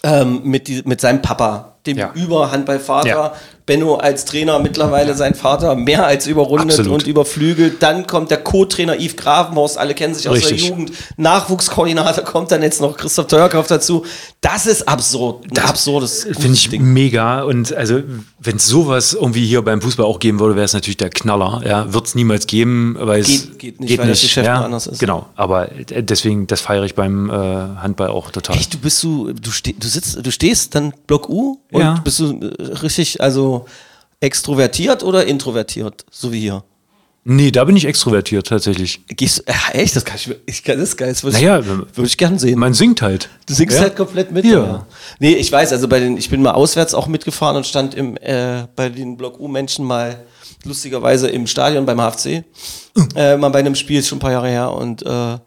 ähm, mit, die, mit seinem Papa, dem Ja. Überhandballvater. Ja. Benno als Trainer, mittlerweile sein Vater, mehr als überrundet Absolut. und überflügelt. Dann kommt der Co-Trainer Yves Gravenhorst, alle kennen sich aus Richtig. der Jugend. Nachwuchskoordinator kommt dann jetzt noch Christoph Teuerkauf dazu. Das ist absurd. Ein absurdes Finde ich Ding. mega. Und also, wenn es sowas irgendwie hier beim Fußball auch geben würde, wäre es natürlich der Knaller. Ja, wird es niemals geben, weil es Geht- geht nicht, weil das Geschäft ja, anders ist. Genau, aber äh, deswegen, das feiere ich beim äh, Handball auch total. Echt, du bist du, du, ste du sitzt, du stehst dann Block U und Ja. bist du äh, richtig, also extrovertiert oder introvertiert, so wie hier? Nee, da bin ich extrovertiert tatsächlich. Gehst du, äh, echt, das kann ich ich kann, das ist geil, das würde Naja, ich, würde ich gern sehen. Man singt halt. Du singst Ja. halt komplett mit. Ja. oder? Nee, ich weiß, also bei den, ich bin mal auswärts auch mitgefahren und stand im, äh, bei den Block U-Menschen mal lustigerweise im Stadion beim HFC. Äh, mal bei einem Spiel, ist schon ein paar Jahre her. Und äh, da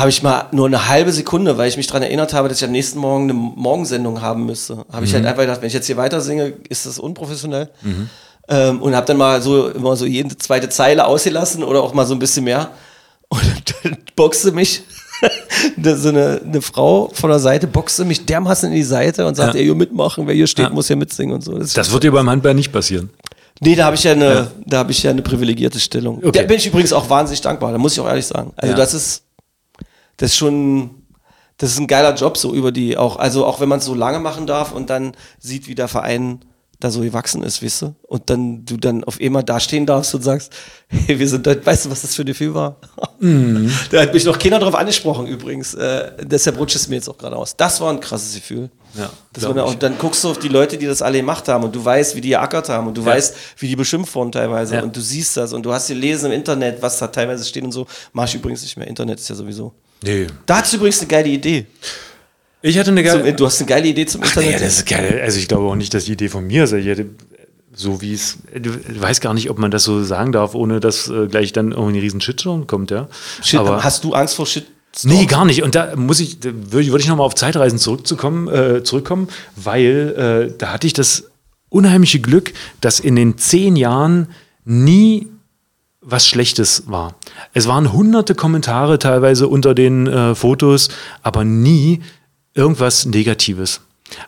habe ich mal nur eine halbe Sekunde, weil ich mich daran erinnert habe, dass ich am nächsten Morgen eine Morgensendung haben müsste. Habe ich halt einfach gedacht, wenn ich jetzt hier weiter singe, ist das unprofessionell. Ähm, und habe dann mal so immer so jede zweite Zeile ausgelassen oder auch mal so ein bisschen mehr. Und dann boxte mich so eine, eine Frau von der Seite, boxte mich dermaßen in die Seite und sagte, Ja. ey, ihr mitmachen, wer hier steht, Ja. muss hier mitsingen und so. Das, Das wird dir beim Handball nicht passieren. nee, da habe ich ja eine, da habe ich ja eine privilegierte Stellung. Okay. Da bin ich übrigens auch wahnsinnig dankbar, da muss ich auch ehrlich sagen. Also Ja. das ist, das ist schon, das ist ein geiler Job, so über die auch, also auch wenn man es so lange machen darf und dann sieht, wie der Verein da so gewachsen ist, weißt du? Und dann du dann auf einmal da stehen darfst und sagst, hey, wir sind dort, weißt du, was das für ein Gefühl war? Mhm. Da hat mich noch keiner drauf angesprochen übrigens. Äh, deshalb rutscht es mir jetzt auch gerade aus. Das war ein krasses Gefühl. Ja, das war, und dann guckst du auf die Leute, die das alle gemacht haben und du weißt, wie die geackert haben und du Ja. weißt, wie die beschimpft wurden teilweise Ja. und du siehst das und du hast gelesen im Internet, was da teilweise steht und so. Mach ich übrigens nicht mehr. Internet ist ja sowieso. Nee. Da hattest du übrigens eine geile Idee. Ich hatte eine Zum, geile. du hast eine geile Idee zum Ach, Internet. ja, das ist geil. Also ich glaube auch nicht, dass die Idee von mir ist. Ich hätte, so wie es, du weißt gar nicht, ob man das so sagen darf, ohne dass äh, gleich dann irgendwie ein riesen Shitstorm kommt, ja. Shit, Aber hast du Angst vor Shit? nee, gar nicht. Und da muss ich, würde ich, würde ich nochmal auf Zeitreisen zurückzukommen, äh, zurückkommen, weil äh, da hatte ich das unheimliche Glück, dass in den zehn Jahren nie was Schlechtes war. Es waren hunderte Kommentare teilweise unter den äh, Fotos, aber nie irgendwas Negatives.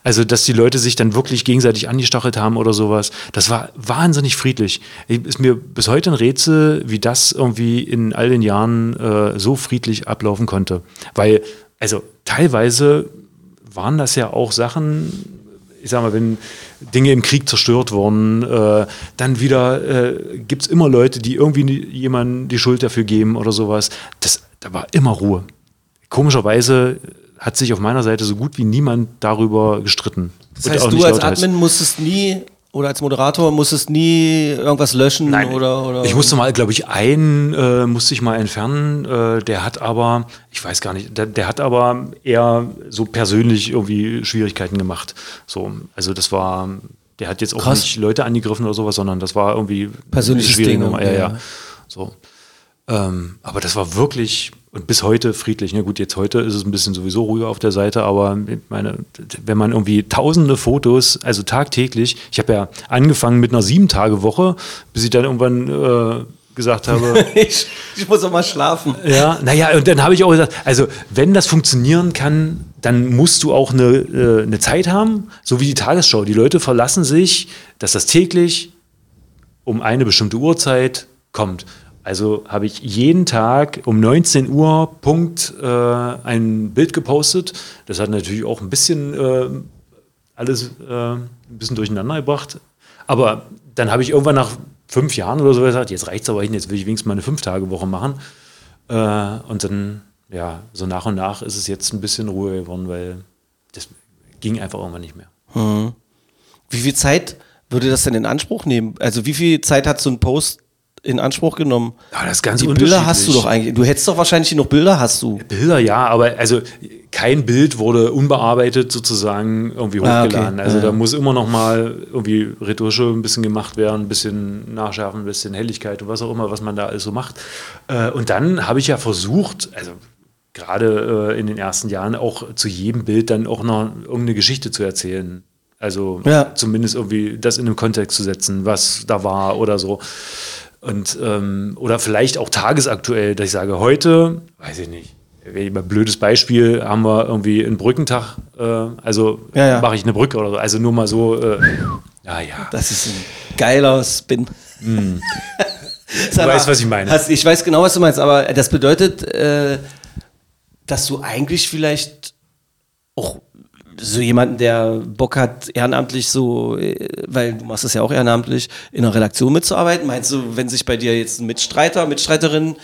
Also, dass die Leute sich dann wirklich gegenseitig angestachelt haben oder sowas, das war wahnsinnig friedlich. Ist mir bis heute ein Rätsel, wie das irgendwie in all den Jahren äh, so friedlich ablaufen konnte. Weil, also teilweise waren das ja auch Sachen, ich sag mal, wenn Dinge im Krieg zerstört wurden, äh, dann wieder äh, gibt es immer Leute, die irgendwie jemandem die Schuld dafür geben oder sowas. Das, da war immer Ruhe. Komischerweise hat sich auf meiner Seite so gut wie niemand darüber gestritten. Das heißt, du als. Admin musstest nie oder als Moderator musstest nie irgendwas löschen Nein, oder, oder ich musste mal, glaube ich, einen äh, musste ich mal entfernen. Äh, der hat aber, ich weiß gar nicht, der, der hat aber eher so persönlich irgendwie Schwierigkeiten gemacht. So, also das war, der hat jetzt auch Krass. nicht Leute angegriffen oder sowas, sondern das war irgendwie Persönliches schwierig. Ding, Ja, ja, ja. So. Ähm, aber das war wirklich und bis heute friedlich. Ne? Gut, jetzt heute ist es ein bisschen sowieso ruhiger auf der Seite, aber meine, wenn man irgendwie tausende Fotos, also tagtäglich, ich habe ja angefangen mit einer Sieben-Tage-Woche, bis ich dann irgendwann äh, gesagt habe, ich, ich muss auch mal schlafen. ja, naja, und dann habe ich auch gesagt, also wenn das funktionieren kann, dann musst du auch eine, äh, eine Zeit haben, so wie die Tagesschau. Die Leute verlassen sich, dass das täglich um eine bestimmte Uhrzeit kommt. Also habe ich jeden Tag um 19 Uhr Punkt äh, ein Bild gepostet. Das hat natürlich auch ein bisschen äh, alles äh, ein bisschen durcheinander gebracht. Aber dann habe ich irgendwann nach fünf Jahren oder so gesagt, jetzt reicht es aber hin, jetzt will ich wenigstens mal eine Fünf-Tage-Woche machen. Äh, und dann, ja, so nach und nach ist es jetzt ein bisschen ruhiger geworden, weil das ging einfach irgendwann nicht mehr. Wie viel Zeit würde das denn in Anspruch nehmen? Also wie viel Zeit hat so ein Post in Anspruch genommen? Ja, das ist ganz Die Bilder hast du doch eigentlich. Du hättest doch wahrscheinlich genug Bilder, hast du. Bilder ja, aber also kein Bild wurde unbearbeitet sozusagen irgendwie Ah, okay. hochgeladen. Also Ja. da muss immer noch mal irgendwie Retusche ein bisschen gemacht werden, ein bisschen nachschärfen, ein bisschen Helligkeit und was auch immer, was man da alles so macht. Äh, Und dann habe ich ja versucht, also gerade äh, in den ersten Jahren auch zu jedem Bild dann auch noch irgendeine Geschichte zu erzählen. Also Ja. zumindest irgendwie das in den Kontext zu setzen, was da war oder so. Und ähm, oder vielleicht auch tagesaktuell, dass ich sage, heute, weiß ich nicht, ein blödes Beispiel, haben wir irgendwie einen Brückentag, äh, also Ja, ja. mache ich eine Brücke oder so. Also nur mal so, äh, ja, ja. Das ist ein geiler Spin. Du weißt, was ich meine. Hast, ich weiß genau, was du meinst, aber das bedeutet, äh, dass du eigentlich vielleicht auch so jemanden, der Bock hat, ehrenamtlich so, äh, weil du machst es ja auch ehrenamtlich, in einer Redaktion mitzuarbeiten. Meinst du, wenn sich bei dir jetzt ein Mitstreiter, Mitstreiterin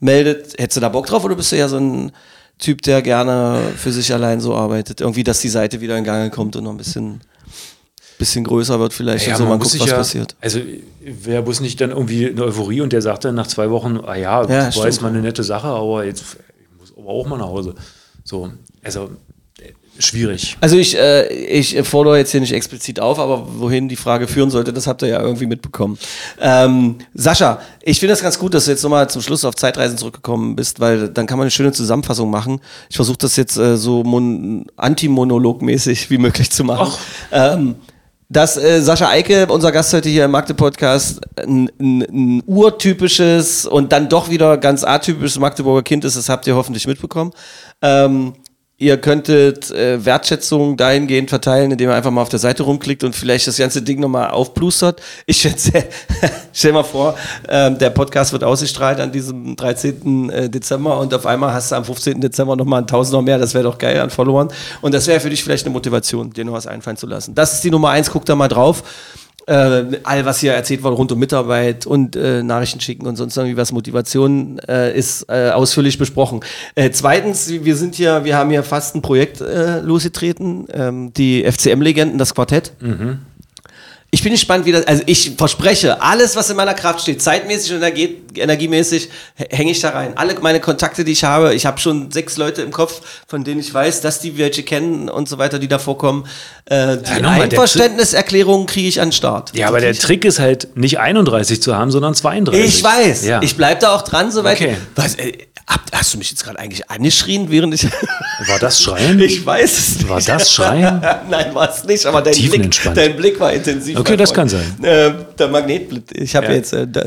meldet, hättest du da Bock drauf oder bist du ja so ein Typ, der gerne für sich allein so arbeitet? Irgendwie, dass die Seite wieder in Gang kommt und noch ein bisschen, bisschen größer wird vielleicht Ja, und so, man man muss guckt, was ja, passiert. Also wäre bloß nicht dann irgendwie eine Euphorie und der sagt dann nach zwei Wochen, ah ja, Ja, das war jetzt mal eine nette Sache, aber jetzt ich muss aber auch mal nach Hause. So, also schwierig. Also ich, äh, ich fordere jetzt hier nicht explizit auf, aber wohin die Frage führen sollte, das habt ihr ja irgendwie mitbekommen. Ähm, Sascha, ich finde das ganz gut, dass du jetzt nochmal zum Schluss auf Zeitreisen zurückgekommen bist, weil dann kann man eine schöne Zusammenfassung machen. Ich versuche das jetzt äh, so mon Anti-Monolog-mäßig wie möglich zu machen. Ähm, dass äh, Sascha Eike, unser Gast heute hier im Magde-Podcast, ein, ein, ein urtypisches und dann doch wieder ganz atypisches Magdeburger Kind ist, das habt ihr hoffentlich mitbekommen. Ähm, ihr könntet äh, Wertschätzung dahingehend verteilen, indem ihr einfach mal auf der Seite rumklickt und vielleicht das ganze Ding nochmal aufplustert. Ich schätze, stell mal vor, ähm, der Podcast wird ausgestrahlt an diesem 13. äh, Dezember und auf einmal hast du am 15. Dezember nochmal ein Tausender mehr. Das wäre doch geil an Followern. Und das wäre für dich vielleicht eine Motivation, dir noch was einfallen zu lassen. Das ist die Nummer eins, guck da mal drauf. Äh, all was hier erzählt wurde rund um Mitarbeit und äh, Nachrichten schicken und sonst irgendwie was Motivation äh, ist äh, ausführlich besprochen. Äh, zweitens, wir sind hier, wir haben hier fast ein Projekt äh, losgetreten, ähm, die FCM-Legenden, das Quartett. Ich bin gespannt, wie das, also ich verspreche, alles, was in meiner Kraft steht, zeitmäßig und energie, energiemäßig, hänge ich da rein. Alle meine Kontakte, die ich habe, ich habe schon sechs Leute im Kopf, von denen ich weiß, dass die welche kennen und so weiter, die da vorkommen. Äh, die der Einverständniserklärungen kriege ich an den Start. Ja, aber der Trick ist halt nicht 31 zu haben, sondern 32. Ich weiß. Ja. Ich bleib da auch dran, soweit. Okay. Was, äh, hast du mich jetzt gerade eigentlich angeschrien, während ich. War das Schreien? ich weiß es nicht. War das Schreien? Nein, war es nicht, aber dein Blick, dein Blick war intensiv. Okay, das kann sein. Ähm, der Magnetblitz. Ich habe Ja. jetzt äh, da,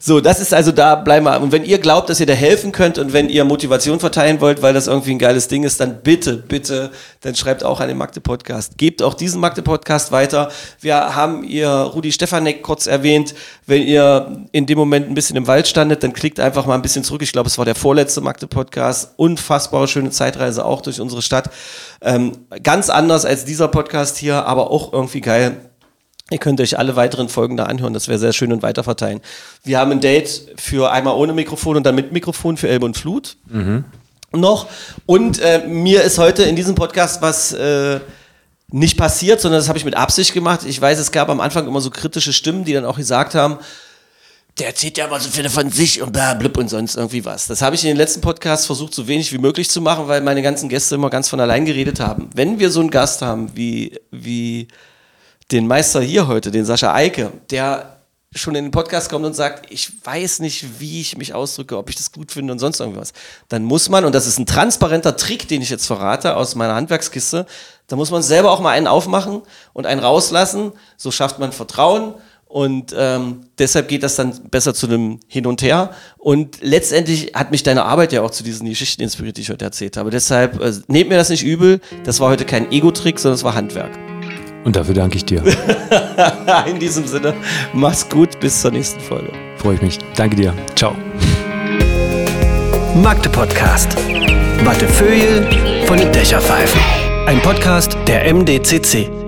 so, das ist also da bleiben wir. Und wenn ihr glaubt, dass ihr da helfen könnt und wenn ihr Motivation verteilen wollt, weil das irgendwie ein geiles Ding ist, dann bitte, bitte, dann schreibt auch an den Magde Podcast. Gebt auch diesen Magde Podcast weiter. Wir haben ihr Rudi Stefanek kurz erwähnt. Wenn ihr in dem Moment ein bisschen im Wald standet, dann klickt einfach mal ein bisschen zurück. Ich glaube, es war der vorletzte Magde Podcast. Unfassbare schöne Zeitreise auch durch unsere Stadt. Ähm, ganz anders als dieser Podcast hier, aber auch irgendwie geil. Ihr könnt euch alle weiteren Folgen da anhören, das wäre sehr schön und weiterverteilen. Wir haben ein Date für einmal ohne Mikrofon und dann mit Mikrofon für Elbe und Flut. Noch. Und äh, mir ist heute in diesem Podcast was äh, nicht passiert, sondern das habe ich mit Absicht gemacht. Ich weiß, es gab am Anfang immer so kritische Stimmen, die dann auch gesagt haben, der erzählt ja immer so viel von sich und bla blub und sonst irgendwie was. Das habe ich in den letzten Podcasts versucht, so wenig wie möglich zu machen, weil meine ganzen Gäste immer ganz von allein geredet haben. Wenn wir so einen Gast haben wie, wie den Meister hier heute, den Sascha Eike, der schon in den Podcast kommt und sagt, ich weiß nicht, wie ich mich ausdrücke, ob ich das gut finde und sonst irgendwas, dann muss man, und das ist ein transparenter Trick, den ich jetzt verrate aus meiner Handwerkskiste, da muss man selber auch mal einen aufmachen und einen rauslassen, so schafft man Vertrauen und ähm, deshalb geht das dann besser zu einem Hin und Her. Und letztendlich hat mich deine Arbeit ja auch zu diesen Geschichten inspiriert, die ich heute erzählt habe. Deshalb äh, nehmt mir das nicht übel. Das war heute kein Ego-Trick, sondern es war Handwerk. Und dafür danke ich dir. In diesem Sinne, mach's gut, bis zur nächsten Folge. Freue ich mich. Danke dir. Ciao. Magde Podcast. Wattefeuille von den Dächerpfeifen. Ein Podcast der MDCC.